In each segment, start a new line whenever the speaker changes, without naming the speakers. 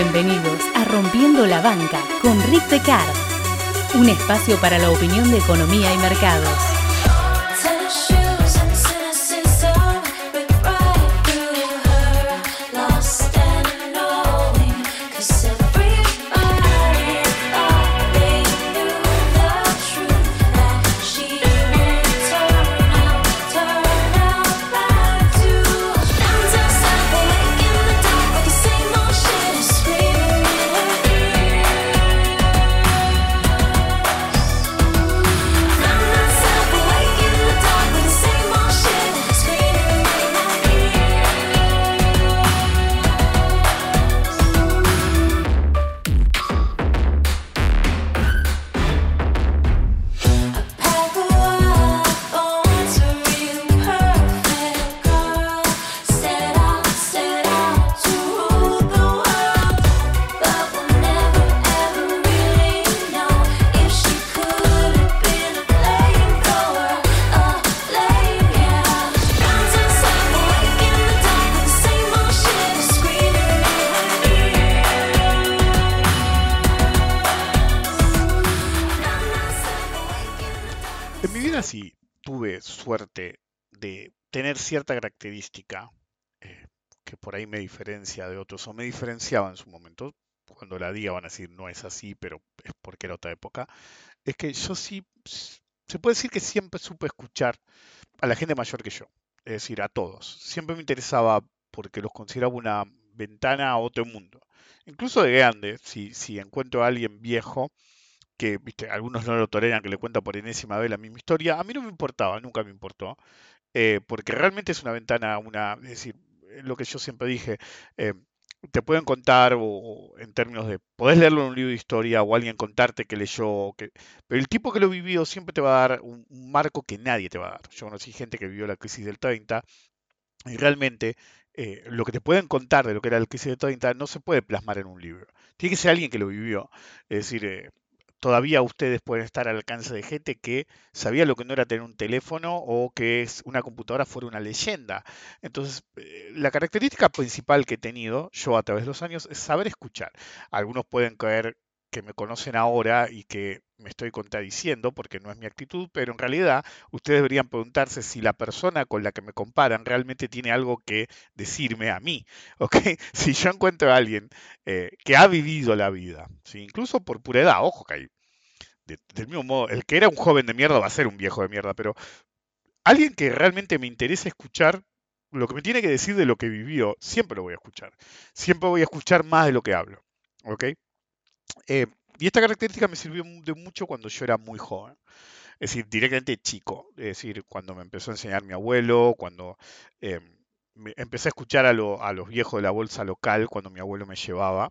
Bienvenidos a Rompiendo la Banca con Rick Decard, un espacio para la opinión de economía y mercados.
Cierta característica eh, que por ahí me diferencia de otros o me diferenciaba en su momento. Cuando la diga van a decir no es así, pero es porque era otra época. Es que yo sí, se puede decir que siempre supe escuchar a la gente mayor que yo, es decir, a todos. Siempre me interesaba porque los consideraba una ventana a otro mundo. Incluso de grande, si, si encuentro a alguien viejo que, viste, algunos no lo toleran, que le cuenta por enésima vez la misma historia, a mí no me importaba, nunca me importó, eh, porque realmente es una ventana, una, es decir, eh, lo que yo siempre dije, eh, te pueden contar, o, en términos de, podés leerlo en un libro de historia o alguien contarte que leyó, que, pero el tipo que lo vivió siempre te va a dar un, marco que nadie te va a dar. Yo conocí gente que vivió la crisis del 30 y realmente eh, lo que te pueden contar de lo que era el crisis del 30 no se puede plasmar en un libro. Tiene que ser alguien que lo vivió. Es decir, eh, todavía ustedes pueden estar al alcance de gente que sabía lo que no era tener un teléfono o que es una computadora fuera una leyenda. Entonces, eh, la característica principal que he tenido yo a través de los años es saber escuchar. Algunos pueden creer que me conocen ahora y que me estoy contradiciendo porque no es mi actitud, pero en realidad ustedes deberían preguntarse si la persona con la que me comparan realmente tiene algo que decirme a mí, ¿ok? Si yo encuentro a alguien eh, que ha vivido la vida, ¿sí? incluso por pura edad, ojo que hay, de- del mismo modo, el que era un joven de mierda va a ser un viejo de mierda, pero alguien que realmente me interesa escuchar lo que me tiene que decir de lo que vivió, siempre lo voy a escuchar, siempre voy a escuchar más de lo que hablo, ¿ok? Eh, y esta característica me sirvió de mucho cuando yo era muy joven, es decir, directamente chico, es decir, cuando me empezó a enseñar mi abuelo, cuando eh, me- empecé a escuchar a, lo- a los viejos de la bolsa local, cuando mi abuelo me llevaba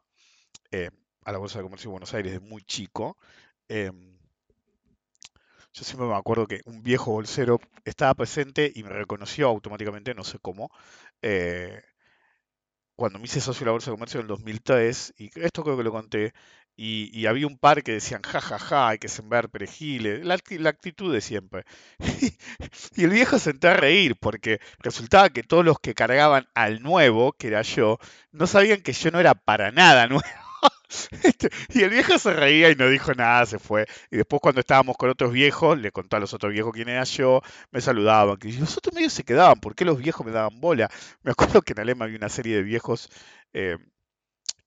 eh, a la Bolsa de Comercio de Buenos Aires de muy chico. em, yo siempre me acuerdo que un viejo bolsero estaba presente y me reconoció automáticamente, no sé cómo, eh, cuando me hice socio de la Bolsa de Comercio en el 2003, y esto creo que lo conté, y, y había un par que decían, ja, ja, ja, hay que sembrar perejiles, la, la actitud de siempre. Y el viejo se entró a reír, porque resultaba que todos los que cargaban al nuevo, que era yo, no sabían que yo no era para nada nuevo. Este, Y el viejo se reía y no dijo nada, se fue. Y después cuando estábamos con otros viejos, le contó a los otros viejos quién era yo, me saludaban. Y los otros medios se quedaban, ¿por qué los viejos me daban bola? Me acuerdo que en Alema había una serie de viejos eh,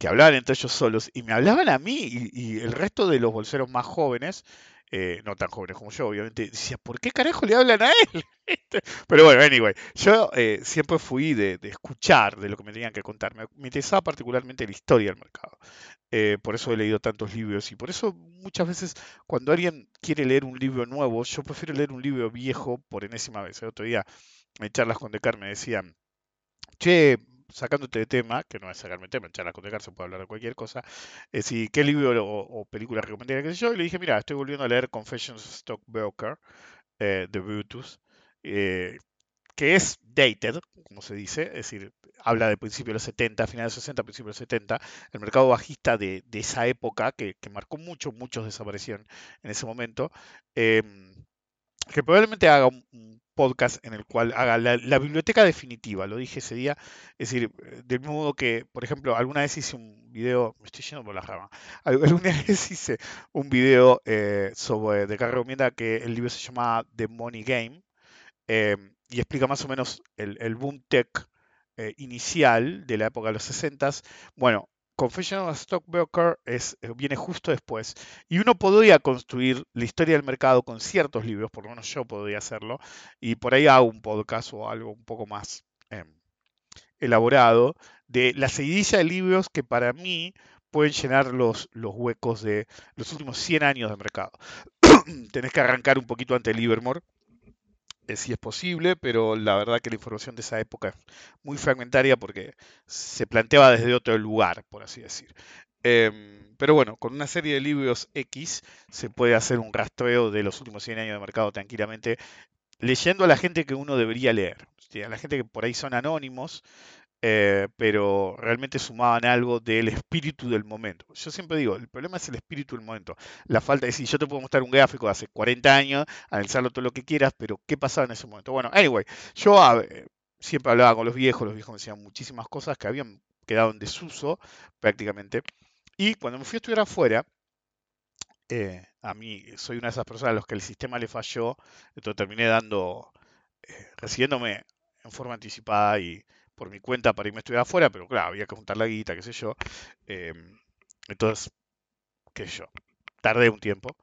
que hablaban entre ellos solos y me hablaban a mí y, y el resto de los bolseros más jóvenes, eh, no tan jóvenes como yo, obviamente, decía, ¿por qué carajo le hablan a él? Pero bueno, anyway, yo eh, siempre fui de, de escuchar de lo que me tenían que contar. Me, me interesaba particularmente la historia del mercado. Eh, por eso he leído tantos libros y por eso muchas veces cuando alguien quiere leer un libro nuevo, yo prefiero leer un libro viejo por enésima vez. El otro día en charlas con Decar me decían, che, sacándote de tema, que no es sacarme tema, en charlas con Decar se puede hablar de cualquier cosa, es decir, ¿qué libro o, película recomendaría? ¿Qué sé yo? Y le dije, mira, estoy volviendo a leer Confessions of Stockbroker eh, de Brutus, eh, que es dated, como se dice, es decir, habla de principios de los 70, finales de los 60, principios de los 70, el mercado bajista de, de esa época, que, que marcó mucho, muchos desaparecieron en ese momento. em, que probablemente haga un, podcast en el cual haga la, biblioteca definitiva, lo dije ese día, es decir, del modo que, por ejemplo, alguna vez hice un video, me estoy yendo por la rama, alguna vez hice un video eh, sobre, de recomienda que el libro se llama The Money Game, eh, y explica más o menos el, el boom tech eh, inicial de la época de los 60. Bueno, Confession Stockbroker es, eh, viene justo después. Y uno podría construir la historia del mercado con ciertos libros, por lo menos yo podría hacerlo, y por ahí hago un podcast o algo un poco más em, elaborado de la seguidilla de libros que para mí pueden llenar los, los huecos de los últimos 100 años de mercado. Tenés que arrancar un poquito ante Livermore eh, si es posible, pero la verdad que la información de esa época es muy fragmentaria porque se planteaba desde otro lugar, por así decir. Em, pero bueno, con una serie de libros X se puede hacer un rastreo de los últimos 100 años de mercado tranquilamente, leyendo a la gente que uno debería leer, a la gente que por ahí son anónimos, eh, pero realmente sumaban algo del espíritu del momento. Yo siempre digo, el problema es el espíritu del momento. La falta de decir, yo te puedo mostrar un gráfico de hace 40 años, analizarlo todo lo que quieras, pero ¿qué pasaba en ese momento? Bueno, anyway, yo siempre hablaba con los viejos, los viejos me decían muchísimas cosas que habían quedado en desuso prácticamente. Y cuando me fui a estudiar afuera, eh, a mí soy una de esas personas a los que el sistema le falló, entonces terminé dando, eh, recibiéndome en forma anticipada y por mi cuenta para irme a estudiar afuera, pero claro, había que juntar la guita, qué sé yo. Em, entonces, qué sé yo, tardé un tiempo.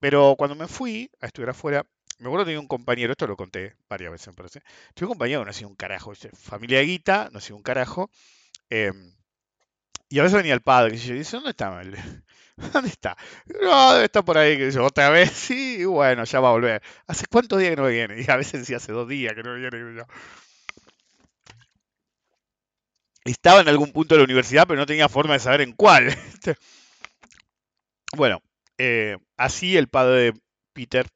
Pero cuando me fui a estudiar afuera, me acuerdo que tenía un compañero, esto lo conté varias veces, me parece. Tuve un compañero que no hacía un carajo, familia guita, no hacía un carajo. Em, y a veces venía el padre, que yo dice, ¿dónde está? ¿Dónde está? No, estar por ahí, que yo, otra vez, sí, bueno, ya va a volver. ¿Hace cuántos días que no viene? Y a veces sí, hace dos días que no viene. Yo estaba en algún punto de la universidad, pero no tenía forma de saber en cuál. bueno, eh, así el padre de Peter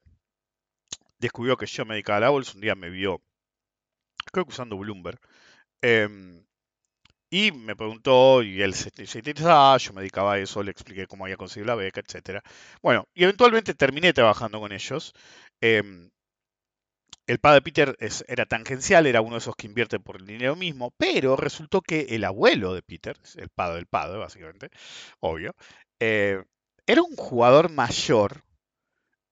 descubrió que yo me dedicaba a la bolsa. Un día me vio, creo que usando Bloomberg. Em, y me preguntó, y él se, interesaba, yo me dedicaba a eso, le expliqué cómo había conseguido la beca, etc. Bueno, y eventualmente terminé trabajando con ellos. Em, el padre de Peter era tangencial, era uno de esos que invierte por el dinero mismo, pero resultó que el abuelo de Peter, el padre del padre, básicamente, obvio, eh, era un jugador mayor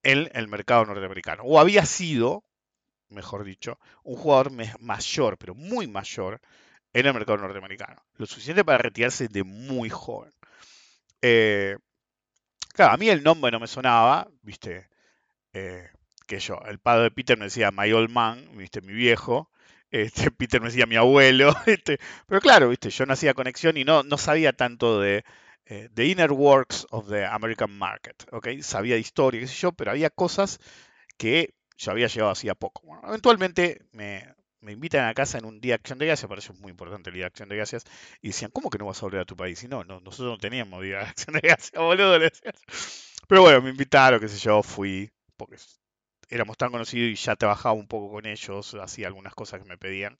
en el mercado norteamericano, o había sido, mejor dicho, un jugador mayor, pero muy mayor, en el mercado norteamericano. Lo suficiente para retirarse de muy joven. Eh, claro, a mí el nombre no me sonaba, viste. Eh, que yo, el padre de Peter me decía my old man, viste, mi viejo, este, Peter me decía mi abuelo, este, pero claro, viste, yo no hacía conexión y no, no sabía tanto de eh, the inner works of the American market, ¿ok? Sabía de historia, qué sé yo, pero había cosas que yo había llegado hacía poco. Eventualmente me, me invitan a casa en un día de acción de gracias, parece muy importante el día de acción de gracias, y decían, ¿cómo que no vas a volver a tu país? Y no, no nosotros no teníamos día de acción de gracias, boludo. Pero bueno, me invitaron, qué sé yo, fui, porque éramos tan conocidos y ya trabajaba un poco con ellos, hacía algunas cosas que me pedían.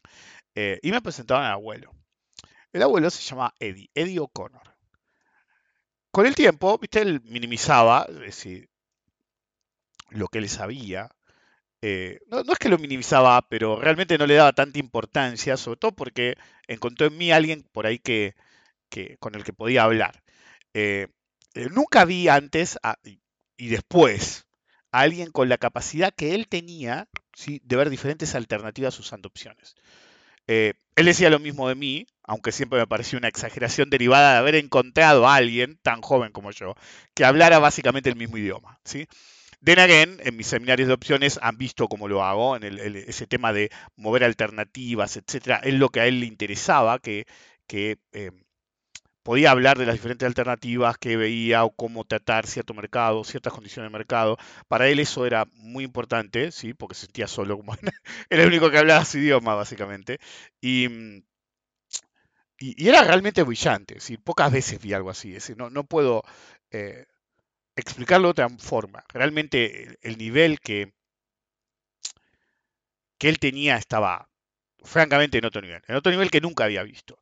Eh, y me presentaban al abuelo. El abuelo se llama Eddie, Eddie O'Connor. Con el tiempo, viste, él minimizaba, lo que él sabía. Eh, no, es que lo minimizaba, pero realmente no le daba tanta importancia, sobre todo porque encontró en mí alguien por ahí que, con el que podía hablar. Eh, nunca vi antes y después alguien con la capacidad que él tenía ¿sí? de ver diferentes alternativas usando opciones. Eh, él decía lo mismo de mí, aunque siempre me pareció una exageración derivada de haber encontrado a alguien tan joven como yo, que hablara básicamente el mismo idioma. ¿sí? Then again, en mis seminarios de opciones han visto cómo lo hago, en ese tema de mover alternativas, etc. Es lo que a él le interesaba, que, que eh, podía hablar de las diferentes alternativas que veía o cómo tratar cierto mercado, ciertas condiciones de mercado. Para él eso era muy importante, ¿sí? porque se sentía solo, como era el único que hablaba su idioma, básicamente. Y, y, era realmente brillante, pocas veces vi algo así, no, no puedo eh, explicarlo de otra forma. Realmente el, nivel que, que él tenía estaba francamente en otro nivel, en otro nivel que nunca había visto.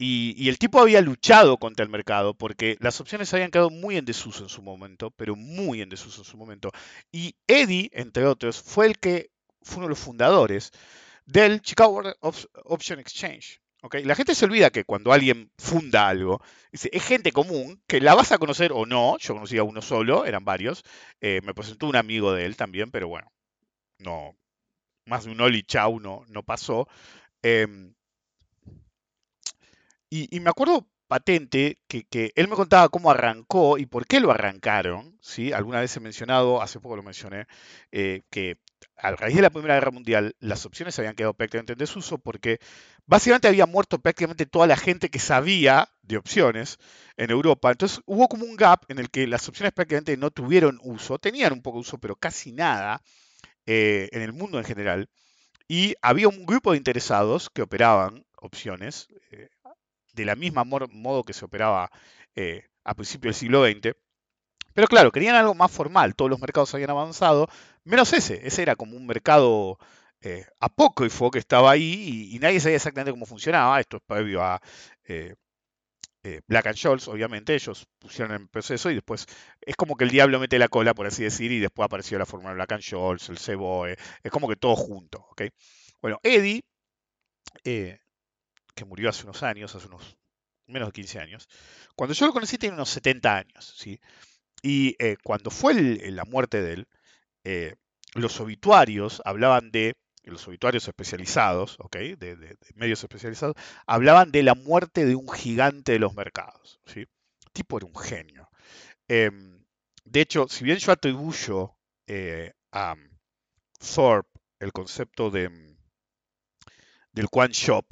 Y, el tipo había luchado contra el mercado porque las opciones habían quedado muy en desuso en su momento, pero muy en desuso en su momento. Y Eddie, entre otros, fue el que fue uno de los fundadores del Chicago Option Exchange. ¿okay? La gente se olvida que cuando alguien funda algo, es gente común, que la vas a conocer o no, yo conocía a uno solo, eran varios, eh, me presentó un amigo de él también, pero bueno, no, más de un Oli Chau no, no pasó. Em, y, me acuerdo patente que, él me contaba cómo arrancó y por qué lo arrancaron. ¿sí? Alguna vez he mencionado, hace poco lo mencioné, eh, que a raíz de la Primera Guerra Mundial las opciones habían quedado prácticamente en desuso porque básicamente había muerto prácticamente toda la gente que sabía de opciones en Europa. Entonces hubo como un gap en el que las opciones prácticamente no tuvieron uso, tenían un poco de uso, pero casi nada eh, en el mundo en general. Y había un grupo de interesados que operaban opciones. Eh, de la misma modo que se operaba eh, a principios del siglo XX. Pero claro, querían algo más formal, todos los mercados habían avanzado, menos ese, ese era como un mercado eh, apócrifo que estaba ahí y, nadie sabía exactamente cómo funcionaba, esto es previo a eh, eh, Black and Scholes, obviamente, ellos pusieron el proceso y después es como que el diablo mete la cola, por así decir, y después apareció la fórmula Black and Scholes, el CBOE, es como que todo junto, ¿ok? Bueno, Eddie que murió hace unos años, hace unos menos de 15 años. Cuando yo lo conocí tenía unos 70 años, ¿sí? Y eh, cuando fue la muerte de él, eh, los obituarios hablaban de, los obituarios especializados, ¿ok? De, medios especializados, hablaban de la muerte de un gigante de los mercados, ¿sí? El tipo era un genio. Em, de hecho, si bien yo atribuyo eh, a Thorpe el concepto de, del Quan Shop,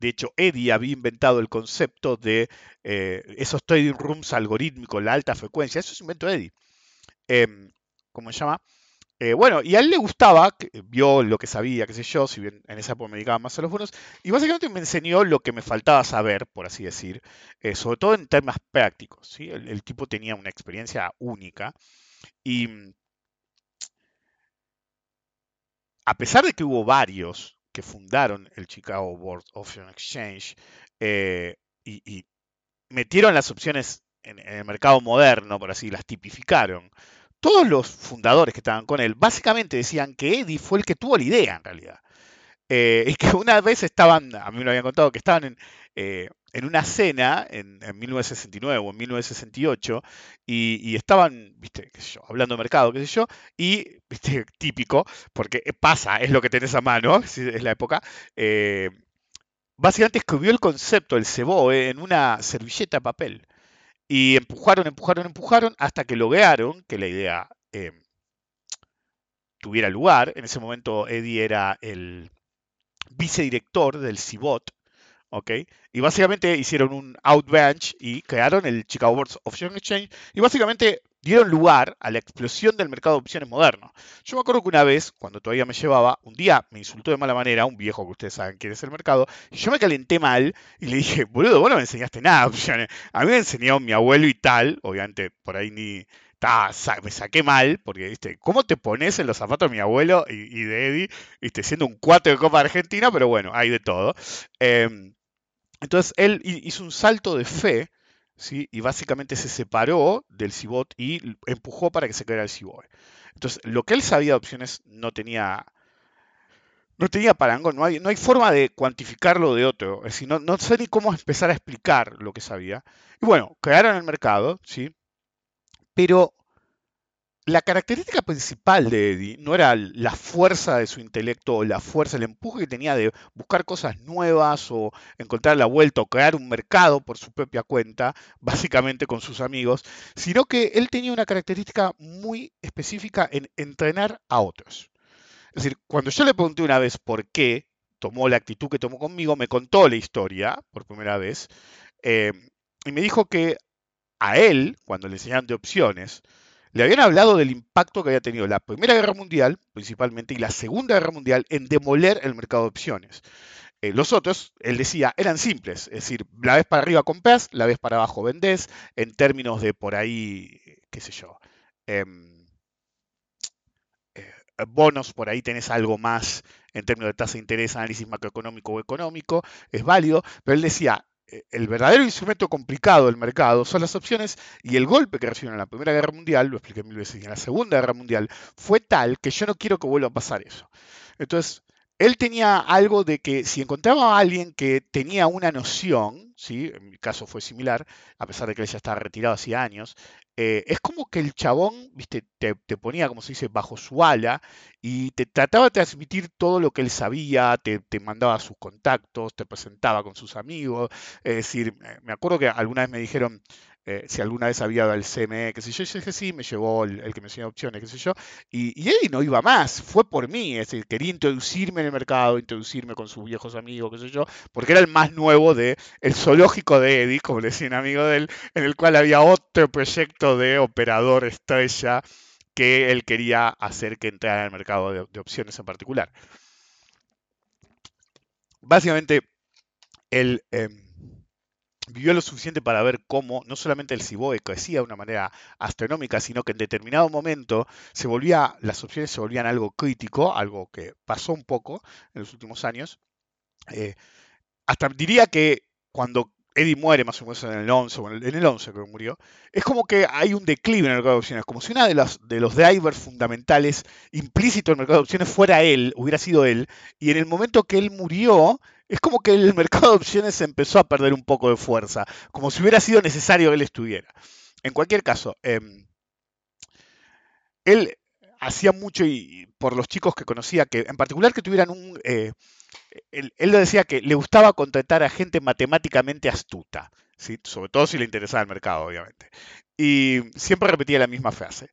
de hecho, Eddie había inventado el concepto de eh, esos trading rooms algorítmicos, la alta frecuencia. Eso es invento Eddie. Em, ¿Cómo se llama? Eh, bueno, y a él le gustaba, vio lo que sabía, qué sé yo, si bien en esa época me dedicaba más a los bonos, y básicamente me enseñó lo que me faltaba saber, por así decir, eh, sobre todo en temas prácticos. ¿sí? El, tipo tenía una experiencia única y a pesar de que hubo varios que fundaron el Chicago Board Option Exchange eh, y, metieron las opciones en, el mercado moderno, por así, las tipificaron. Todos los fundadores que estaban con él básicamente decían que Eddie fue el que tuvo la idea en realidad. Eh, y que una vez estaban, a mí me lo habían contado, que estaban en, eh, en una cena en, 1969 o en 1968 y, estaban, viste, yo, hablando de mercado, qué sé yo, y, viste, típico, porque pasa, es lo que tenés a mano, es la época, eh, básicamente escribió el concepto del ceboe en una servilleta de papel. Y empujaron, empujaron, empujaron hasta que lograron que la idea eh, tuviera lugar. En ese momento Eddie era el vicedirector del CIBOT, ¿ok? Y básicamente hicieron un outbench y crearon el Chicago Board Option Exchange y básicamente dieron lugar a la explosión del mercado de opciones moderno. Yo me acuerdo que una vez, cuando todavía me llevaba, un día me insultó de mala manera un viejo que ustedes saben quién es el mercado, y yo me calenté mal y le dije, boludo, vos no me enseñaste nada opciones. A mí me enseñó mi abuelo y tal, obviamente por ahí ni... me saqué mal, porque, ¿viste? ¿Cómo te pones en los zapatos de mi abuelo y, de Eddie, ¿viste? Siendo un 4 de Copa Argentina, pero bueno, hay de todo. Em, entonces él hizo un salto de fe, ¿sí? y básicamente se separó del Cibot y empujó para que se creara el Cibot. Entonces, lo que él sabía de opciones no tenía, no tenía parangón, no hay, no hay forma de cuantificarlo de otro. Es decir, no, sé ni cómo empezar a explicar lo que sabía. Y bueno, crearon el mercado, ¿sí? Pero la característica principal de Eddie no era la fuerza de su intelecto o la fuerza, el empuje que tenía de buscar cosas nuevas o encontrar la vuelta o crear un mercado por su propia cuenta, básicamente con sus amigos, sino que él tenía una característica muy específica en entrenar a otros. Es decir, cuando yo le pregunté una vez por qué tomó la actitud que tomó conmigo, me contó la historia por primera vez eh, y me dijo que a él, cuando le enseñaban de opciones, le habían hablado del impacto que había tenido la Primera Guerra Mundial, principalmente, y la Segunda Guerra Mundial en demoler el mercado de opciones. Eh, los otros, él decía, eran simples, es decir, la vez para arriba compras, la vez para abajo vendés, en términos de por ahí, qué sé yo, em, eh, bonos, por ahí tenés algo más en términos de tasa de interés, análisis macroeconómico o económico, es válido, pero él decía, el verdadero instrumento complicado del mercado son las opciones y el golpe que recibieron en la Primera Guerra Mundial, lo expliqué mil veces, y en la Segunda Guerra Mundial, fue tal que yo no quiero que vuelva a pasar eso. Entonces, él tenía algo de que si encontraba a alguien que tenía una noción, ¿sí? en mi caso fue similar, a pesar de que él ya estaba retirado hacía años, eh, es como que el chabón, viste, te, ponía, como se dice, bajo su ala y te trataba de transmitir todo lo que él sabía, te, te mandaba sus contactos, te presentaba con sus amigos. Es decir, me acuerdo que alguna vez me dijeron, eh, si alguna vez había dado el CME, qué sé yo, yo dije sí, me llevó el, que me enseñó opciones, qué sé yo, y, y, Eddie no iba más, fue por mí, es decir, quería introducirme en el mercado, introducirme con sus viejos amigos, qué sé yo, porque era el más nuevo de el zoológico de Eddie, como le decía un amigo de él, en el cual había otro proyecto de operador estrella que él quería hacer que entrara en el mercado de, opciones en particular. Básicamente, él... Em, vivió lo suficiente para ver cómo no solamente el Ciboe crecía de una manera astronómica, sino que en determinado momento se volvía, las opciones se volvían algo crítico, algo que pasó un poco en los últimos años. Eh, hasta diría que cuando Eddie muere más o menos en el 11, o en el, 11 creo que murió, es como que hay un declive en el mercado de opciones, como si uno de los, de los drivers fundamentales implícitos en el mercado de opciones fuera él, hubiera sido él, y en el momento que él murió, es como que el mercado de opciones empezó a perder un poco de fuerza, como si hubiera sido necesario que él estuviera. En cualquier caso, em, él hacía mucho y, por los chicos que conocía, que en particular que tuvieran un... Eh, él, él, decía que le gustaba contratar a gente matemáticamente astuta, ¿sí? sobre todo si le interesaba el mercado, obviamente. Y siempre repetía la misma frase.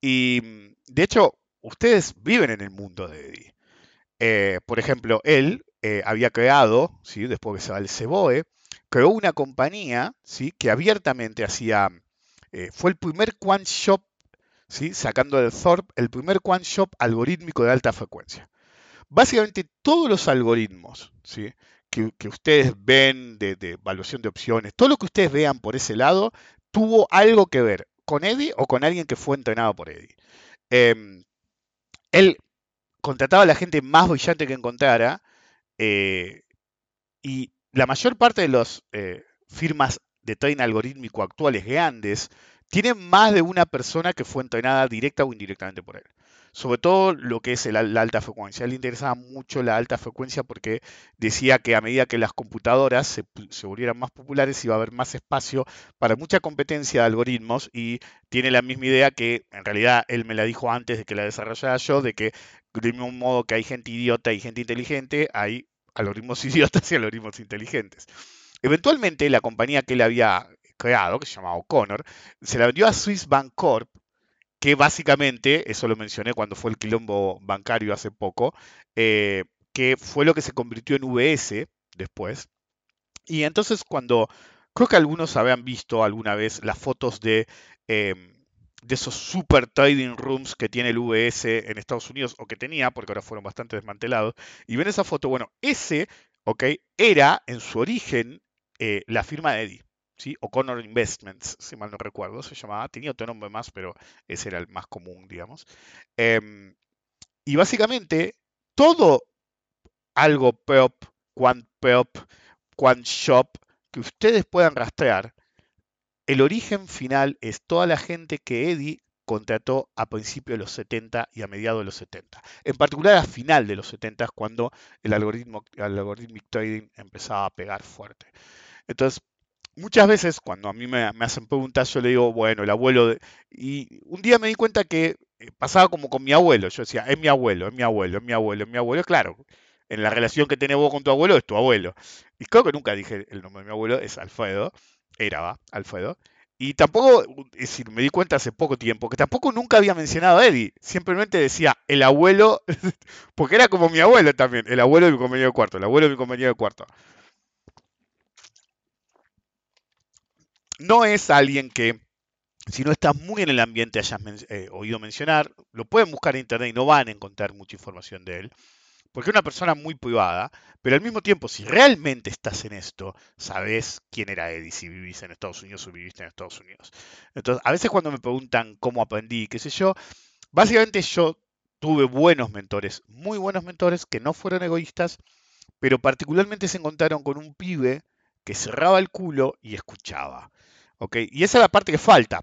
Y de hecho, ustedes viven en el mundo de Eddie. Eh, por ejemplo, él eh, había creado, ¿sí? después que se va el Ceboe, creó una compañía ¿sí? que abiertamente hacía, eh, fue el primer quant shop, ¿sí? sacando del Thorpe, el primer quant shop algorítmico de alta frecuencia. Básicamente todos los algoritmos ¿sí? que, ustedes ven de, evaluación de opciones, todo lo que ustedes vean por ese lado, tuvo algo que ver con Eddie o con alguien que fue entrenado por Eddie. Em, él contrataba a la gente más brillante que encontrara eh, y la mayor parte de las eh, firmas de trading algorítmico actuales grandes tienen más de una persona que fue entrenada directa o indirectamente por él. Sobre todo lo que es la alta frecuencia. Él le interesaba mucho la alta frecuencia porque decía que a medida que las computadoras se, se, volvieran más populares iba a haber más espacio para mucha competencia de algoritmos y tiene la misma idea que en realidad él me la dijo antes de que la desarrollara yo, de que de mismo modo que hay gente idiota y gente inteligente, hay algoritmos idiotas y algoritmos inteligentes. Eventualmente, la compañía que él había creado, que se llamaba O'Connor, se la vendió a Swiss Bank Corp, que básicamente, eso lo mencioné cuando fue el quilombo bancario hace poco, eh, que fue lo que se convirtió en VS después. Y entonces cuando, creo que algunos habían visto alguna vez las fotos de... Em, de esos super trading rooms que tiene el VS en Estados Unidos, o que tenía, porque ahora fueron bastante desmantelados, y ven esa foto, bueno, ese, ok, era en su origen eh, la firma de Eddie, ¿sí? O'Connor Investments, si mal no recuerdo, se llamaba, tenía otro nombre más, pero ese era el más común, digamos. Em, y básicamente, todo algo PEOP, Quant PEOP, Quant Shop, que ustedes puedan rastrear, el origen final es toda la gente que Eddie contrató a principios de los 70 y a mediados de los 70. En particular a final de los 70 cuando el algoritmo, el trading empezaba a pegar fuerte. Entonces, muchas veces cuando a mí me, hacen preguntas, yo le digo, bueno, el abuelo... De... Y un día me di cuenta que eh, pasaba como con mi abuelo. Yo decía, es mi abuelo, es mi abuelo, es mi abuelo, es mi abuelo. Claro, en la relación que tenés vos con tu abuelo es tu abuelo. Y creo que nunca dije el nombre de mi abuelo, es Alfredo era, ¿va? Alfredo. Y tampoco, es decir, me di cuenta hace poco tiempo que tampoco nunca había mencionado a Eddie. Simplemente decía el abuelo, porque era como mi abuelo también, el abuelo de mi compañero de cuarto, el abuelo de mi compañero de cuarto. No es alguien que, si no estás muy en el ambiente, hayas eh, oído mencionar. Lo pueden buscar en internet y no van a encontrar mucha información de él porque es una persona muy privada, pero al mismo tiempo, si realmente estás en esto, sabes quién era Eddie, si vivís en Estados Unidos o viviste en Estados Unidos. Entonces, a veces cuando me preguntan cómo aprendí, qué sé yo, básicamente yo tuve buenos mentores, muy buenos mentores que no fueron egoístas, pero particularmente se encontraron con un pibe que cerraba el culo y escuchaba. ¿ok? Y esa es la parte que falta.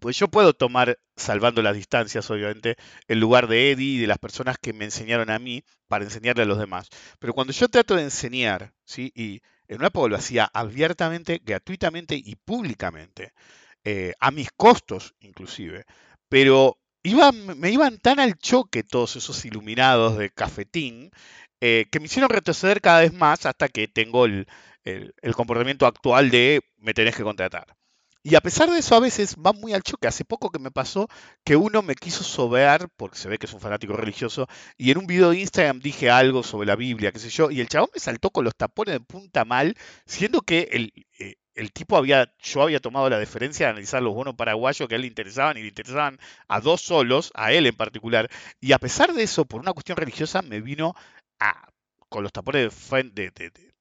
Pues yo puedo tomar, salvando las distancias, obviamente, el lugar de Eddie y de las personas que me enseñaron a mí para enseñarle a los demás. Pero cuando yo trato de enseñar, ¿sí? y en una lo hacía abiertamente, gratuitamente y públicamente, eh, a mis costos inclusive, pero me iban tan al choque todos esos iluminados de cafetín eh, que me hicieron retroceder cada vez más hasta que tengo el comportamiento actual de me tenés que contratar. Y a pesar de eso, a veces va muy al choque. Hace poco que me pasó que uno me quiso sobear, porque se ve que es un fanático religioso, y en un video de Instagram dije algo sobre la Biblia, qué sé yo, y el chabón me saltó con los tapones de punta mal, siendo que el, eh, tipo había, yo había tomado la deferencia de analizar los bonos paraguayos que a él le interesaban y le interesaban a dos solos, a él en particular. Y a pesar de eso, por una cuestión religiosa, me vino a, con los tapones de, de, de, de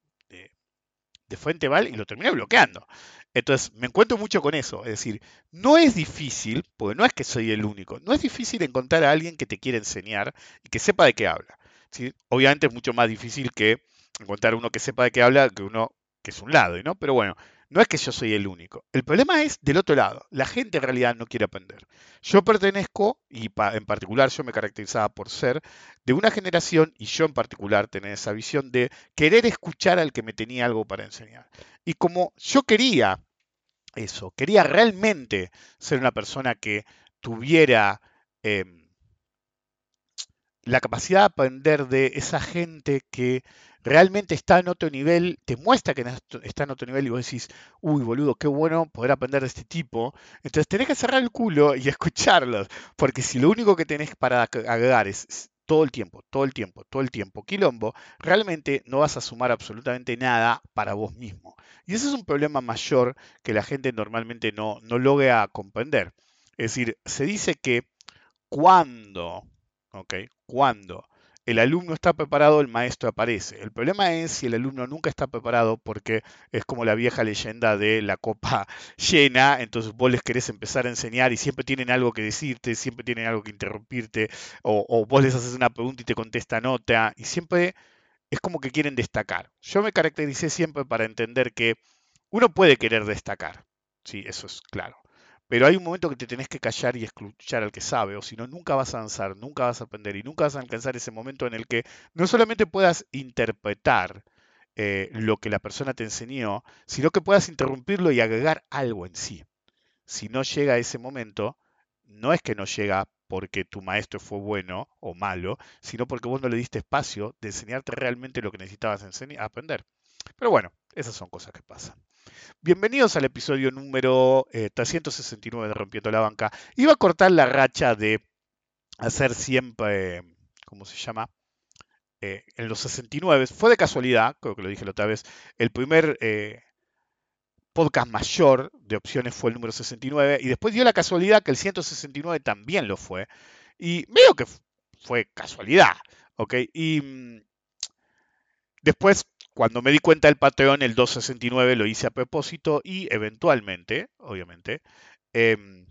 y lo terminé bloqueando. Entonces, me encuentro mucho con eso. Es decir, no es difícil, porque no es que soy el único, no es difícil encontrar a alguien que te quiera enseñar y que sepa de qué habla. ¿sí? Obviamente es mucho más difícil que encontrar uno que sepa de qué habla que uno que es un lado, ¿no? Pero bueno, no es que yo soy el único. El problema es del otro lado. La gente en realidad no quiere aprender. Yo pertenezco, y en particular yo me caracterizaba por ser, de una generación, y yo en particular tener esa visión de querer escuchar al que me tenía algo para enseñar. Y como yo quería eso, quería realmente ser una persona que tuviera em, la capacidad de aprender de esa gente que realmente está en otro nivel, te muestra que está en otro nivel y vos decís, uy, boludo, qué bueno poder aprender de este tipo. Entonces tenés que cerrar el culo y escucharlos, porque si lo único que tenés para agregar es todo el tiempo, todo el tiempo, todo el tiempo, quilombo, realmente no vas a sumar absolutamente nada para vos mismo. Y ese es un problema mayor que la gente normalmente no, no logra comprender. Es decir, se dice que cuando, ¿ok? Cuando el alumno está preparado, el maestro aparece. El problema es si el alumno nunca está preparado porque es como la vieja leyenda de la copa llena, entonces vos les querés empezar a enseñar y siempre tienen algo que decirte, siempre tienen algo que interrumpirte, o, vos les haces una pregunta y te contesta nota, y siempre es como que quieren destacar. Yo me caractericé siempre para entender que uno puede querer destacar, sí, eso es claro. Pero hay un momento que te tenés que callar y escuchar al que sabe, o si no, nunca vas a avanzar, nunca vas a aprender y nunca vas a alcanzar ese momento en el que no solamente puedas interpretar eh, lo que la persona te enseñó, sino que puedas interrumpirlo y agregar algo en sí. Si no llega ese momento, no es que no llega porque tu maestro fue bueno o malo, sino porque vos no le diste espacio de enseñarte realmente lo que necesitabas aprender. Pero bueno, esas son cosas que pasan. Bienvenidos al episodio número 369 eh, de Rompiendo la Banca. Iba a cortar la racha de hacer siempre, ¿cómo se llama? Eh, en los 69. Fue de casualidad, creo que lo dije la otra vez, el primer eh, podcast mayor de opciones fue el número 69 y después dio la casualidad que el 169 también lo fue. Y veo que fue casualidad, ¿ok? Y mm, después cuando me di cuenta del Patreon, el 269 lo hice a propósito y eventualmente, obviamente, em,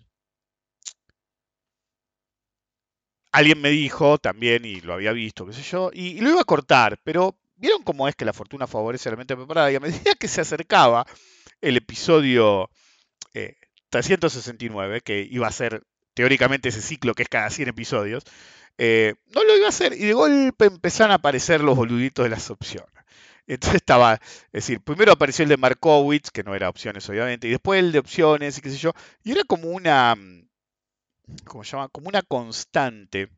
alguien me dijo también, y lo había visto, qué sé yo, y, lo iba a cortar, pero vieron cómo es que la fortuna favorece a la mente preparada, y a medida que se acercaba el episodio 369, eh, que iba a ser teóricamente ese ciclo que es cada 100 episodios, eh, no lo iba a hacer, y de golpe empezaron a aparecer los boluditos de las opciones. Entonces estaba, es decir, primero apareció el de Markowitz, que no era opciones obviamente, y después el de opciones y qué sé yo, y era como una, ¿cómo se llama? Como una constante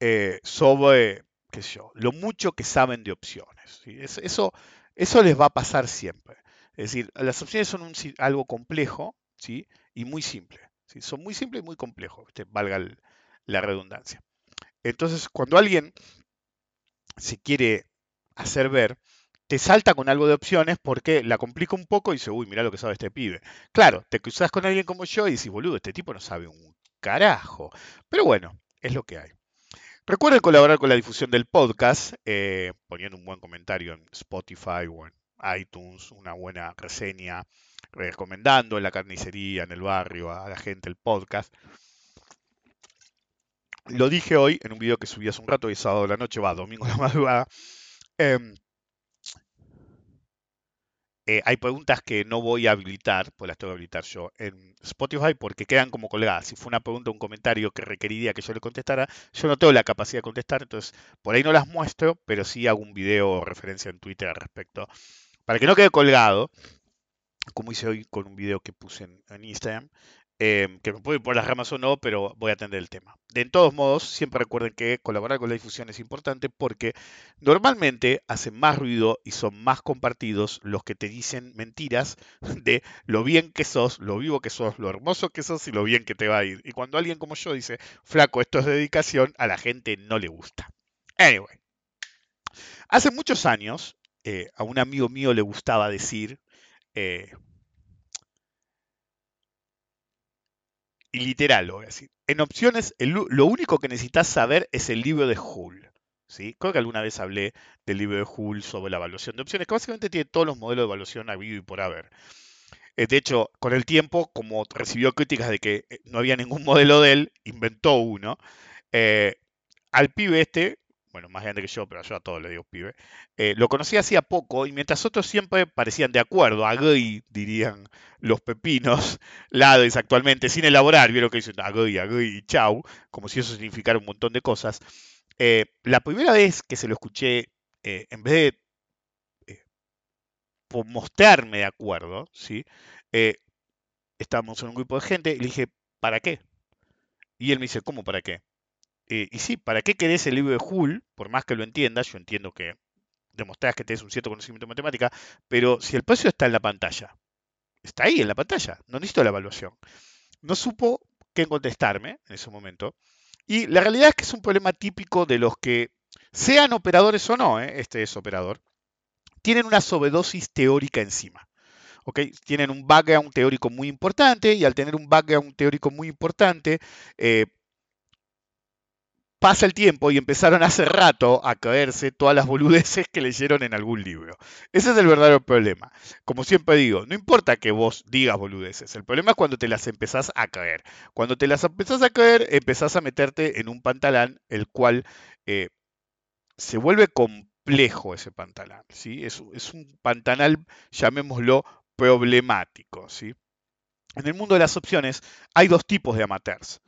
eh, sobre, qué sé yo, lo mucho que saben de opciones. Eso, eso les va a pasar siempre. Es decir, las opciones son algo complejo, ¿sí? Y muy simple. Son muy simples y muy complejos, valga la redundancia. Entonces, cuando alguien se quiere hacer ver, te salta con algo de opciones porque la complica un poco y dice, uy, mira lo que sabe este pibe. Claro, te cruzas con alguien como yo y dices, boludo, este tipo no sabe un carajo. Pero bueno, es lo que hay. Recuerden colaborar con la difusión del podcast, eh, poniendo un buen comentario en Spotify o en iTunes, una buena reseña, recomendando en la carnicería, en el barrio, a la gente el podcast. Lo dije hoy en un video que subí hace un rato, y sábado de la noche, va, domingo de la madrugada. Em, eh, hay preguntas que no voy a habilitar, pues las tengo que habilitar yo en Spotify porque quedan como colgadas. Si fue una pregunta o un comentario que requeriría que yo le contestara, yo no tengo la capacidad de contestar, entonces por ahí no las muestro, pero sí hago un video o referencia en Twitter al respecto. Para que no quede colgado, como hice hoy con un video que puse en Instagram, Em, que me puede ir por las ramas o no, pero voy a atender el tema. De todos modos, siempre recuerden que colaborar con la difusión es importante porque normalmente hacen más ruido y son más compartidos los que te dicen mentiras de lo bien que sos, lo vivo que sos, lo hermoso que sos y lo bien que te va a ir. Y cuando alguien como yo dice, flaco, esto es dedicación, a la gente no le gusta. Anyway, hace muchos años, eh, a un amigo mío le gustaba decir, eh, y literal lo voy. En opciones, lo único que necesitas saber es el libro de Hull. ¿sí? Creo que alguna vez hablé del libro de Hull sobre la evaluación de opciones, que básicamente tiene todos los modelos de evaluación habido y por haber. Eh, de hecho, con el tiempo, como recibió críticas de que eh, no había ningún modelo de él, inventó uno. Eh, al pibe este, bueno, más grande que yo, pero yo a todos le digo pibe, eh, lo conocí hacía poco y mientras otros siempre parecían de acuerdo, a gay dirían los pepinos, Lades actualmente, sin elaborar, vieron que dicen a gay, a gay y chau, como si eso significara un montón de cosas. Eh, la primera vez que se lo escuché, eh, en vez de mostrarme de acuerdo, ¿sí? estábamos en un grupo de gente y le dije, ¿para qué? Y él me dice, ¿cómo para qué? Eh, y sí, ¿para qué querés el libro de Hull? Por más que lo entiendas, yo entiendo que demostrás que tenés un cierto conocimiento de matemática, pero si el precio está en la pantalla, está ahí en la pantalla, no necesito la evaluación. No supo qué contestarme en ese momento. Y la realidad es que es un problema típico de los que, sean operadores o no, ¿eh? este es operador, tienen una sobredosis teórica encima. Tienen un background teórico muy importante y al tener un background teórico muy importante, eh, pasa el tiempo y empezaron hace rato a caerse todas las boludeces que leyeron en algún libro. Ese es el verdadero problema. Como siempre digo, no importa que vos digas boludeces, el problema es cuando te las empezás a caer. Cuando te las empezás a caer, empezás a meterte en un pantalán, el cual eh, se vuelve complejo ese pantalán. ¿sí? Es, es un pantanal, llamémoslo, problemático. ¿sí? En el mundo de las opciones hay dos tipos de amateurs.